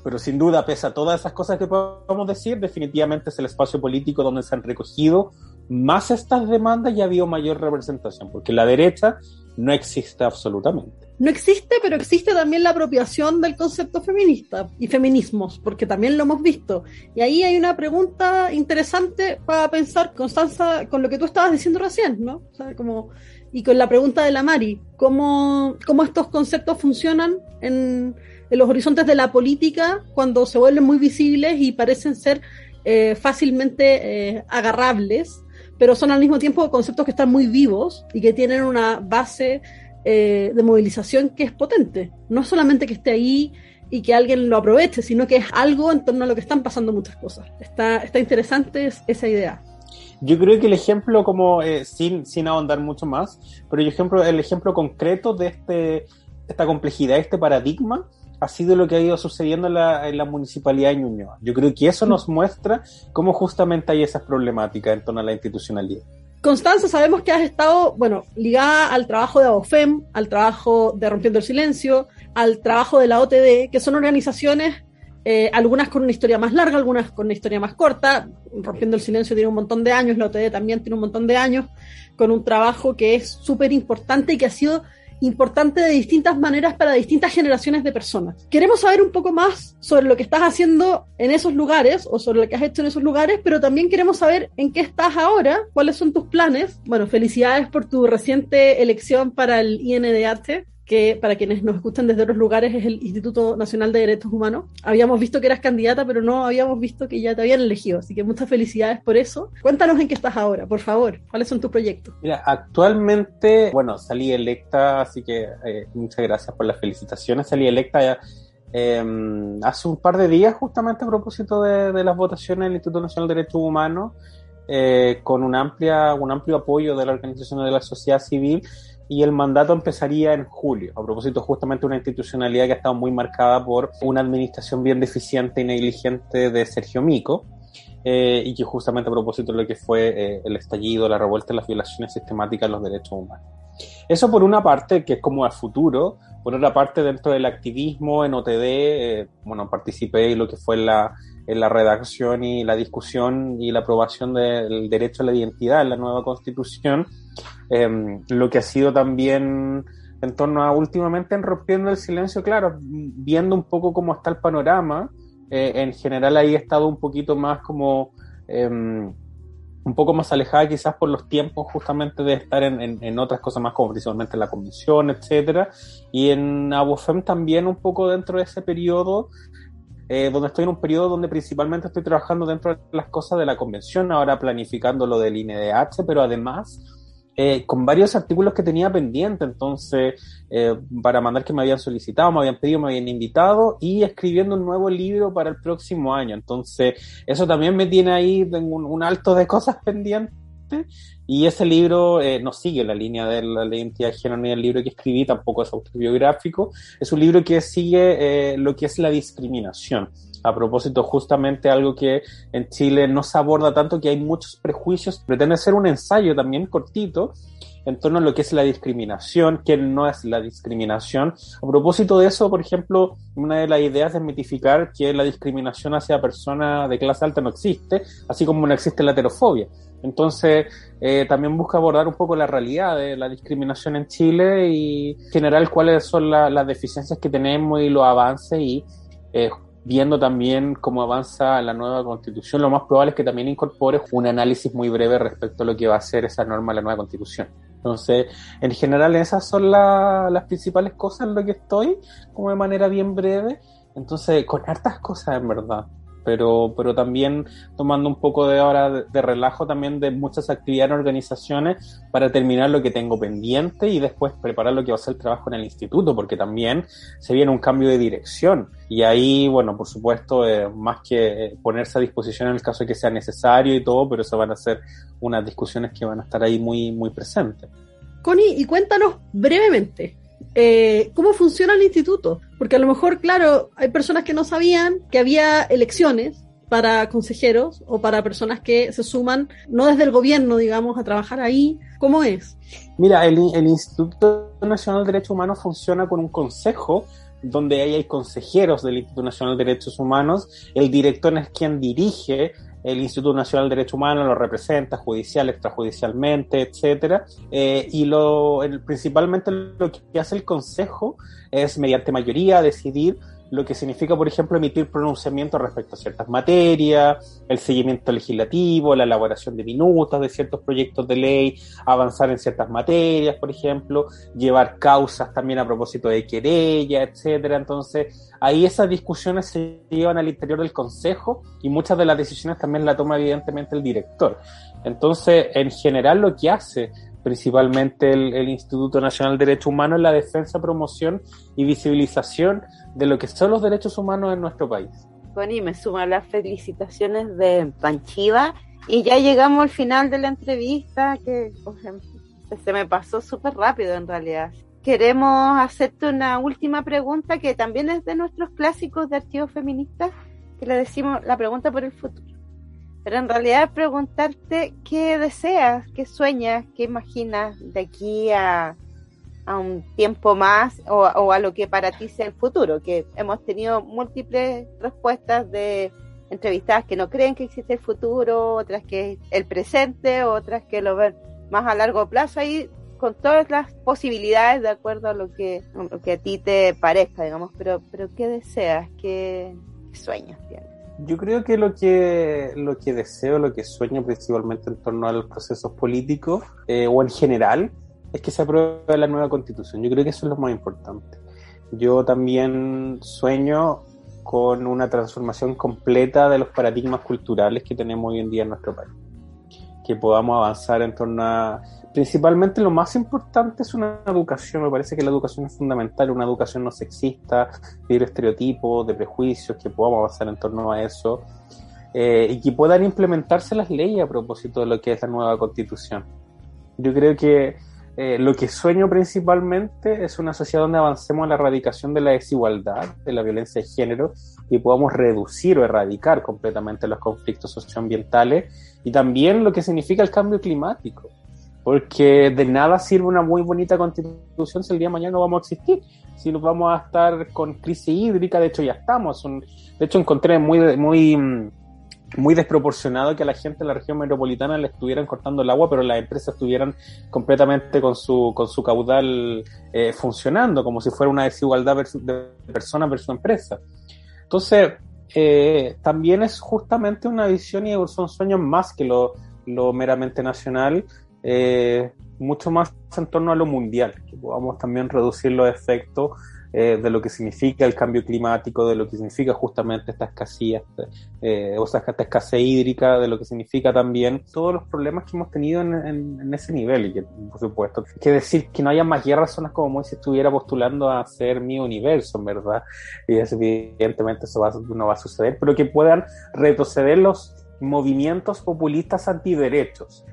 pero sin duda, pese a todas esas cosas que podemos decir, definitivamente es el espacio político donde se han recogido más estas demandas y ha habido mayor representación, porque la derecha no existe absolutamente. No existe, pero existe también la apropiación del concepto feminista y feminismos, porque también lo hemos visto. Y ahí hay una pregunta interesante para pensar, Constanza, con lo que tú estabas diciendo recién, ¿no? O sea, como y con la pregunta de la Mari, ¿cómo, cómo estos conceptos funcionan en, en, los horizontes de la política cuando se vuelven muy visibles y parecen ser eh, fácilmente eh, agarrables, pero son al mismo tiempo conceptos que están muy vivos y que tienen una base eh, de movilización que es potente. No solamente que esté ahí y que alguien lo aproveche, sino que es algo en torno a lo que están pasando muchas cosas. Está, está interesante esa idea. Yo creo que el ejemplo, como eh, sin, sin ahondar mucho más, pero el ejemplo, el ejemplo concreto de este, esta complejidad, este paradigma, ha sido lo que ha ido sucediendo en la, en la municipalidad de Ñuñoa. Yo creo que eso nos muestra cómo justamente hay esas problemáticas en torno a la institucionalidad. Constanza, sabemos que has estado, bueno, ligada al trabajo de AOFEM, al trabajo de Rompiendo el Silencio, al trabajo de la OTD, que son organizaciones eh, algunas con una historia más larga, algunas con una historia más corta. Rompiendo el Silencio tiene un montón de años, la OTD también tiene un montón de años, con un trabajo que es súper importante y que ha sido importante de distintas maneras para distintas generaciones de personas. Queremos saber un poco más sobre lo que estás haciendo en esos lugares o sobre lo que has hecho en esos lugares, pero también queremos saber en qué estás ahora, cuáles son tus planes. Bueno, felicidades por tu reciente elección para el INDH que para quienes nos escuchan desde otros lugares es el Instituto Nacional de Derechos Humanos. Habíamos visto que eras candidata, pero no habíamos visto que ya te habían elegido, así que muchas felicidades por eso. Cuéntanos en qué estás ahora, por favor. ¿Cuáles son tus proyectos? Mira, actualmente, bueno, salí electa, así que eh, muchas gracias por las felicitaciones. Salí electa ya, eh, hace un par de días, justamente a propósito de, de las votaciones del Instituto Nacional de Derechos Humanos, eh, con un, amplia, un amplio apoyo de la organización de la sociedad civil y el mandato empezaría en julio, a propósito justamente una institucionalidad que ha estado muy marcada por una administración bien deficiente y negligente de Sergio Mico, eh, y que justamente a propósito de lo que fue eh, el estallido, la revuelta y las violaciones sistemáticas de los derechos humanos. Eso por una parte, que es como a futuro, por otra parte dentro del activismo en OTD, eh, bueno, participé en lo que fue la, en la redacción y la discusión y la aprobación del derecho a la identidad en la nueva constitución, eh, lo que ha sido también en torno a últimamente en rompiendo el silencio, claro, viendo un poco cómo está el panorama, eh, en general ahí he estado un poquito más como eh, un poco más alejada quizás por los tiempos justamente de estar en, en, en otras cosas más como principalmente la comisión, etcétera, y en Abofem también un poco dentro de ese periodo eh, donde estoy en un periodo donde principalmente estoy trabajando dentro de las cosas de la convención, ahora planificando lo del INDH, pero además eh, con varios artículos que tenía pendiente, entonces, eh, para mandar que me habían solicitado, me habían pedido, me habían invitado y escribiendo un nuevo libro para el próximo año. Entonces, eso también me tiene ahí, tengo un, un alto de cosas pendientes. Y ese libro eh, no sigue la línea de la identidad de género ni el libro que escribí, tampoco es autobiográfico. Es un libro que sigue eh, lo que es la discriminación a propósito justamente algo que en Chile no se aborda tanto, que hay muchos prejuicios, pretende ser un ensayo también cortito en torno a lo que es la discriminación, que no es la discriminación. A propósito de eso, por ejemplo, una de las ideas es mitificar que la discriminación hacia personas de clase alta no existe, así como no existe la heterofobia. Entonces, eh, también busca abordar un poco la realidad de la discriminación en Chile y en general cuáles son la, las deficiencias que tenemos y los avances y eh, viendo también cómo avanza la nueva constitución, lo más probable es que también incorpore un análisis muy breve respecto a lo que va a ser esa norma la nueva constitución. Entonces, en general esas son la, las principales cosas en lo que estoy, como de manera bien breve. Entonces, con hartas cosas en verdad. Pero, pero también tomando un poco de hora de, relajo también de muchas actividades en organizaciones para terminar lo que tengo pendiente y después preparar lo que va a ser el trabajo en el instituto, porque también se viene un cambio de dirección. Y ahí, bueno, por supuesto, eh, más que ponerse a disposición en el caso de que sea necesario y todo, pero eso van a ser unas discusiones que van a estar ahí muy, muy presentes. Connie, y cuéntanos brevemente, eh, ¿cómo funciona el instituto? Porque a lo mejor, claro, hay personas que no sabían que había elecciones para consejeros o para personas que se suman, no desde el gobierno, digamos, a trabajar ahí. ¿Cómo es? Mira, el, Instituto Nacional de Derechos Humanos funciona con un consejo donde hay consejeros del Instituto Nacional de Derechos Humanos. El director es quien dirige el Instituto Nacional de Derechos Humanos, lo representa judicial, extrajudicialmente, etcétera. Eh, y lo, el, principalmente lo que hace el Consejo es, mediante mayoría, decidir lo que significa, por ejemplo, emitir pronunciamientos respecto a ciertas materias, el seguimiento legislativo, la elaboración de minutas de ciertos proyectos de ley, avanzar en ciertas materias, por ejemplo, llevar causas también a propósito de querella, etcétera. Entonces, ahí esas discusiones se llevan al interior del Consejo y muchas de las decisiones también la toma evidentemente el director. Entonces, en general, lo que hace principalmente el, el, Instituto Nacional de Derechos Humanos, la defensa, promoción y visibilización de lo que son los derechos humanos en nuestro país. Connie, me suman las felicitaciones de Panchiva y ya llegamos al final de la entrevista que o sea, se me pasó súper rápido en realidad. Queremos hacerte una última pregunta que también es de nuestros clásicos de archivos feministas, que le decimos la pregunta por el futuro pero en realidad preguntarte qué deseas, qué sueñas, qué imaginas de aquí a, a un tiempo más o, o, a lo que para ti sea el futuro, que hemos tenido múltiples respuestas de entrevistadas que no creen que existe el futuro, otras que el presente, otras que lo ven más a largo plazo, ahí con todas las posibilidades de acuerdo a lo que, a ti te parezca, digamos, pero, pero ¿qué deseas? ¿Qué, qué sueños tienes? Yo creo que lo que lo que deseo, lo que sueño principalmente en torno a los procesos políticos eh, o en general es que se apruebe la nueva constitución. Yo creo que eso es lo más importante. Yo también sueño con una transformación completa de los paradigmas culturales que tenemos hoy en día en nuestro país. Que podamos avanzar en torno a principalmente lo más importante es una educación. Me parece que la educación es fundamental, una educación no sexista, libre de estereotipos, de prejuicios, que podamos avanzar en torno a eso eh, y que puedan implementarse las leyes a propósito de lo que es la nueva constitución. Yo creo que eh, lo que sueño principalmente es una sociedad donde avancemos en la erradicación de la desigualdad, de la violencia de género y podamos reducir o erradicar completamente los conflictos socioambientales y también lo que significa el cambio climático porque de nada sirve una muy bonita constitución si el día de mañana no vamos a existir, si nos vamos a estar con crisis hídrica, de hecho ya estamos. De hecho encontré muy, muy, muy desproporcionado que a la gente de la región metropolitana le estuvieran cortando el agua, pero las empresas estuvieran completamente con su, con su caudal eh, funcionando, como si fuera una desigualdad de persona versus empresa. Entonces, eh, también es justamente una visión y son sueños más que lo meramente nacional, eh, mucho más en torno a lo mundial, que podamos también reducir los efectos eh, de lo que significa el cambio climático, de lo que significa justamente esta escasez, eh, o esta escasez hídrica, de lo que significa también todos los problemas que hemos tenido en, en, en ese nivel, y que, por supuesto, que decir que no haya más guerras son como si estuviera postulando a ser mi universo, verdad, y es, evidentemente eso no va a suceder, pero que puedan retroceder los movimientos populistas antiderechos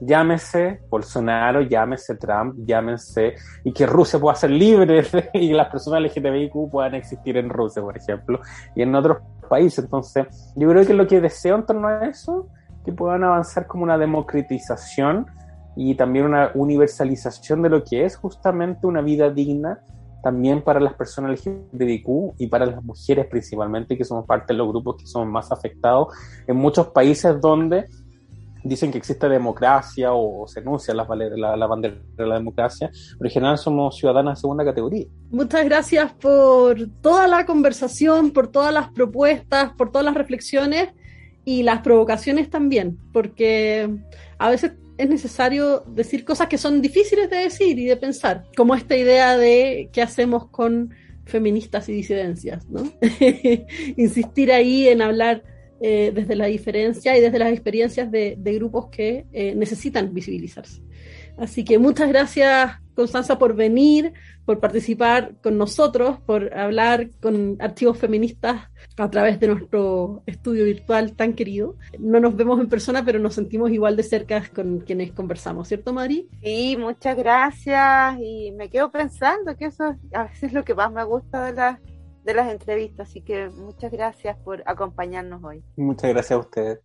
llámese Bolsonaro, llámese Trump, llámese, y que Rusia pueda ser libre y las personas LGTBIQ puedan existir en Rusia, por ejemplo, y en otros países. Entonces, yo creo que lo que deseo en torno a eso, que puedan avanzar como una democratización y también una universalización de lo que es justamente una vida digna también para las personas LGBTQ y para las mujeres principalmente, que somos parte de los grupos que somos más afectados en muchos países donde dicen que existe democracia o, o se enuncia la, la, la, bandera de la democracia, pero en general somos ciudadanas de segunda categoría. Muchas gracias por toda la conversación, por todas las propuestas, por todas las reflexiones y las provocaciones también, porque a veces es necesario decir cosas que son difíciles de decir y de pensar, como esta idea de qué hacemos con feministas y disidencias, ¿no? Insistir ahí en hablar eh, desde la diferencia y desde las experiencias de, de grupos que eh, necesitan visibilizarse. Así que muchas gracias, Constanza, por venir, por participar con nosotros, por hablar con archivos feministas a través de nuestro estudio virtual tan querido. No nos vemos en persona, pero nos sentimos igual de cerca con quienes conversamos, ¿cierto, Mari? Sí, muchas gracias. Y me quedo pensando que eso a veces es lo que más me gusta de las de las entrevistas. Así que muchas gracias por acompañarnos hoy. Muchas gracias a ustedes.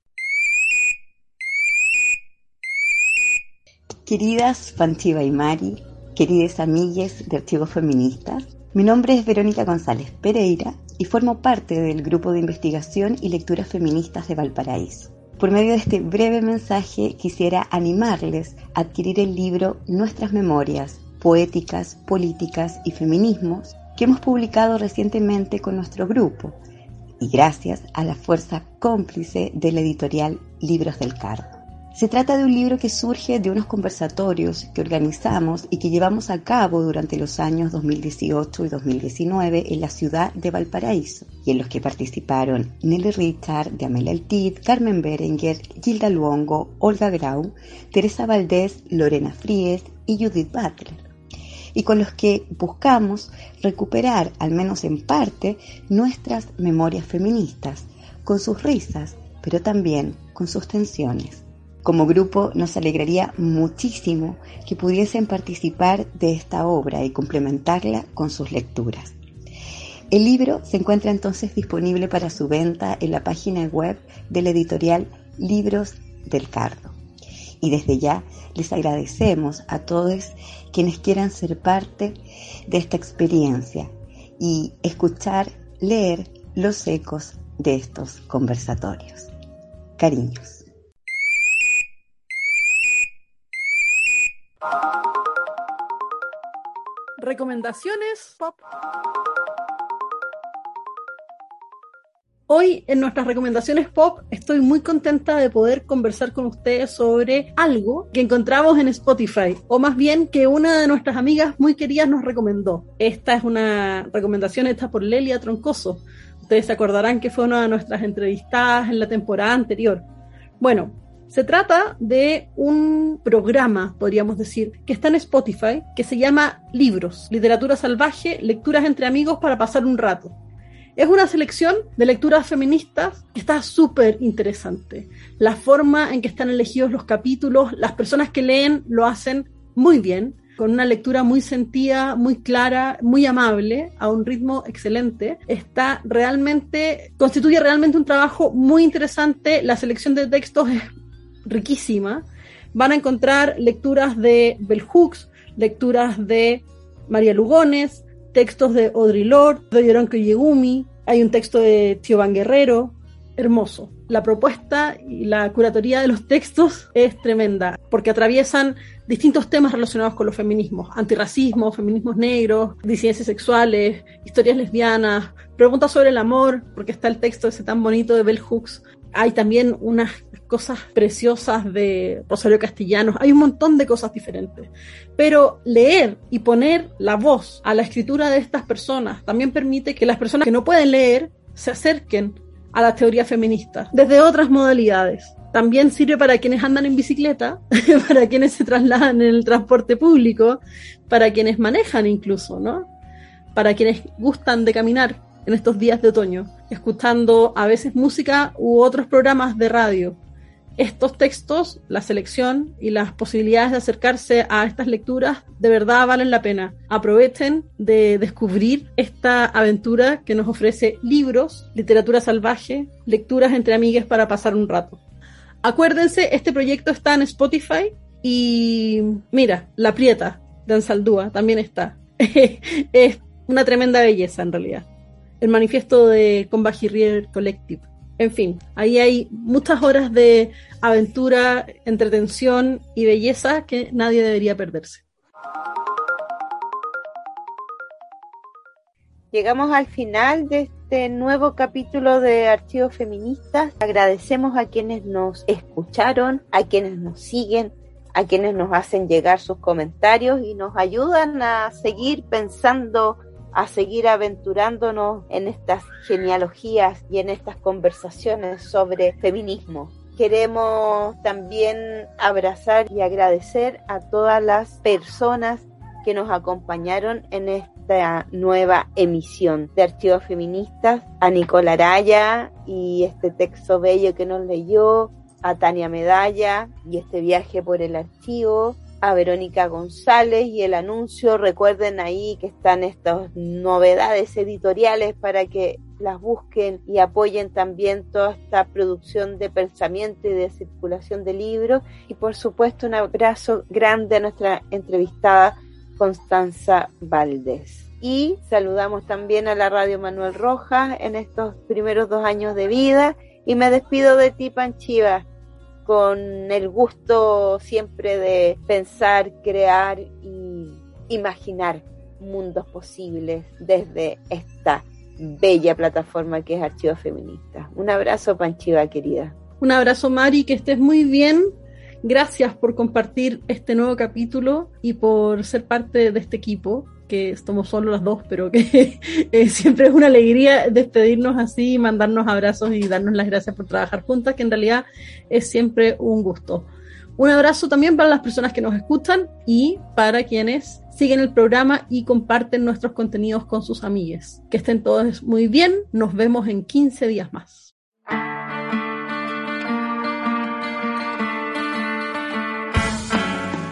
Queridas Fanchiva y Mari, queridas amigues de Archivos Feministas, mi nombre es Verónica González Pereira y formo parte del grupo de investigación y lecturas feministas de Valparaíso. Por medio de este breve mensaje quisiera animarles a adquirir el libro Nuestras Memorias, Poéticas, Políticas y Feminismos que hemos publicado recientemente con nuestro grupo y gracias a la fuerza cómplice de la editorial Libros del Cardo. Se trata de un libro que surge de unos conversatorios que organizamos y que llevamos a cabo durante los años 2018 y 2019 en la ciudad de Valparaíso, y en los que participaron Nelly Richard, Diamela Altid, Carmen Berenguer, Gilda Luongo, Olga Grau, Teresa Valdés, Lorena Fríes y Judith Butler, y con los que buscamos recuperar, al menos en parte, nuestras memorias feministas, con sus risas, pero también con sus tensiones. Como grupo nos alegraría muchísimo que pudiesen participar de esta obra y complementarla con sus lecturas. El libro se encuentra entonces disponible para su venta en la página web de la editorial Libros del Cardo. Y desde ya les agradecemos a todos quienes quieran ser parte de esta experiencia y escuchar, leer los ecos de estos conversatorios. Cariños. Recomendaciones pop. Hoy en nuestras recomendaciones pop estoy muy contenta de poder conversar con ustedes sobre algo que encontramos en Spotify, o más bien que una de nuestras amigas muy queridas nos recomendó. Esta es una recomendación hecha por Lelia Troncoso. Ustedes se acordarán que fue una de nuestras entrevistadas en la temporada anterior. Bueno, se trata de un programa, podríamos decir, que está en Spotify, que se llama Libros, Literatura Salvaje, Lecturas entre Amigos para pasar un rato. Es una selección de lecturas feministas que está súper interesante. La forma en que están elegidos los capítulos, las personas que leen lo hacen muy bien, con una lectura muy sentida, muy clara, muy amable, a un ritmo excelente. Está realmente, constituye realmente un trabajo muy interesante. La selección de textos es riquísima. Van a encontrar lecturas de Bell Hooks, lecturas de María Lugones, textos de Audre Lorde, de Yoronko Yegumi, hay un texto de Tío Van Guerrero, hermoso. La propuesta y la curatoría de los textos es tremenda, porque atraviesan distintos temas relacionados con los feminismos, antirracismo, feminismos negros, disidencias sexuales, historias lesbianas, preguntas sobre el amor, porque está el texto ese tan bonito de Bell Hooks. Hay también unas cosas preciosas de Rosario Castellanos, hay un montón de cosas diferentes. Pero leer y poner la voz a la escritura de estas personas también permite que las personas que no pueden leer se acerquen a la teoría feminista desde otras modalidades. También sirve para quienes andan en bicicleta, para quienes se trasladan en el transporte público, para quienes manejan incluso, ¿no? Para quienes gustan de caminar en estos días de otoño, escuchando a veces música u otros programas de radio estos textos, la selección y las posibilidades de acercarse a estas lecturas de verdad valen la pena. Aprovechen de descubrir esta aventura que nos ofrece libros, literatura salvaje, lecturas entre amigas para pasar un rato. Acuérdense, este proyecto está en Spotify y mira, La Prieta de Ansaldúa también está. es una tremenda belleza en realidad. El manifiesto de Combahirrier Collective. En fin, ahí hay muchas horas de aventura, entretención y belleza que nadie debería perderse. Llegamos al final de este nuevo capítulo de Archivos Feministas. Agradecemos a quienes nos escucharon, a quienes nos siguen, a quienes nos hacen llegar sus comentarios y nos ayudan a seguir pensando a seguir aventurándonos en estas genealogías y en estas conversaciones sobre feminismo. Queremos también abrazar y agradecer a todas las personas que nos acompañaron en esta nueva emisión de Archivos Feministas, a Nicola Araya y este texto bello que nos leyó, a Tania Medalla y este viaje por el archivo, a Verónica González y el anuncio. Recuerden ahí que están estas novedades editoriales para que las busquen y apoyen también toda esta producción de pensamiento y de circulación de libros. Y por supuesto un abrazo grande a nuestra entrevistada Constanza Valdés. Y saludamos también a la Radio Manuel Rojas en estos primeros dos años de vida. Y me despido de ti, Panchiva con el gusto siempre de pensar, crear y imaginar mundos posibles desde esta bella plataforma que es Archivo Feminista. Un abrazo, Panchiva, querida. Un abrazo, Mari, que estés muy bien. Gracias por compartir este nuevo capítulo y por ser parte de este equipo que estamos solo las dos, pero que eh, siempre es una alegría despedirnos así, mandarnos abrazos y darnos las gracias por trabajar juntas, que en realidad es siempre un gusto. Un abrazo también para las personas que nos escuchan y para quienes siguen el programa y comparten nuestros contenidos con sus amigues. Que estén todos muy bien, nos vemos en 15 días más.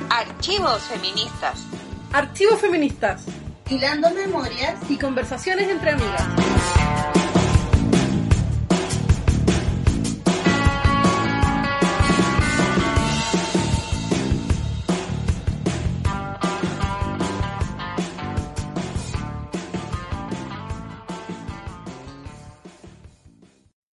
Archivos feministas. Archivos feministas. Hilando memorias y conversaciones entre amigas.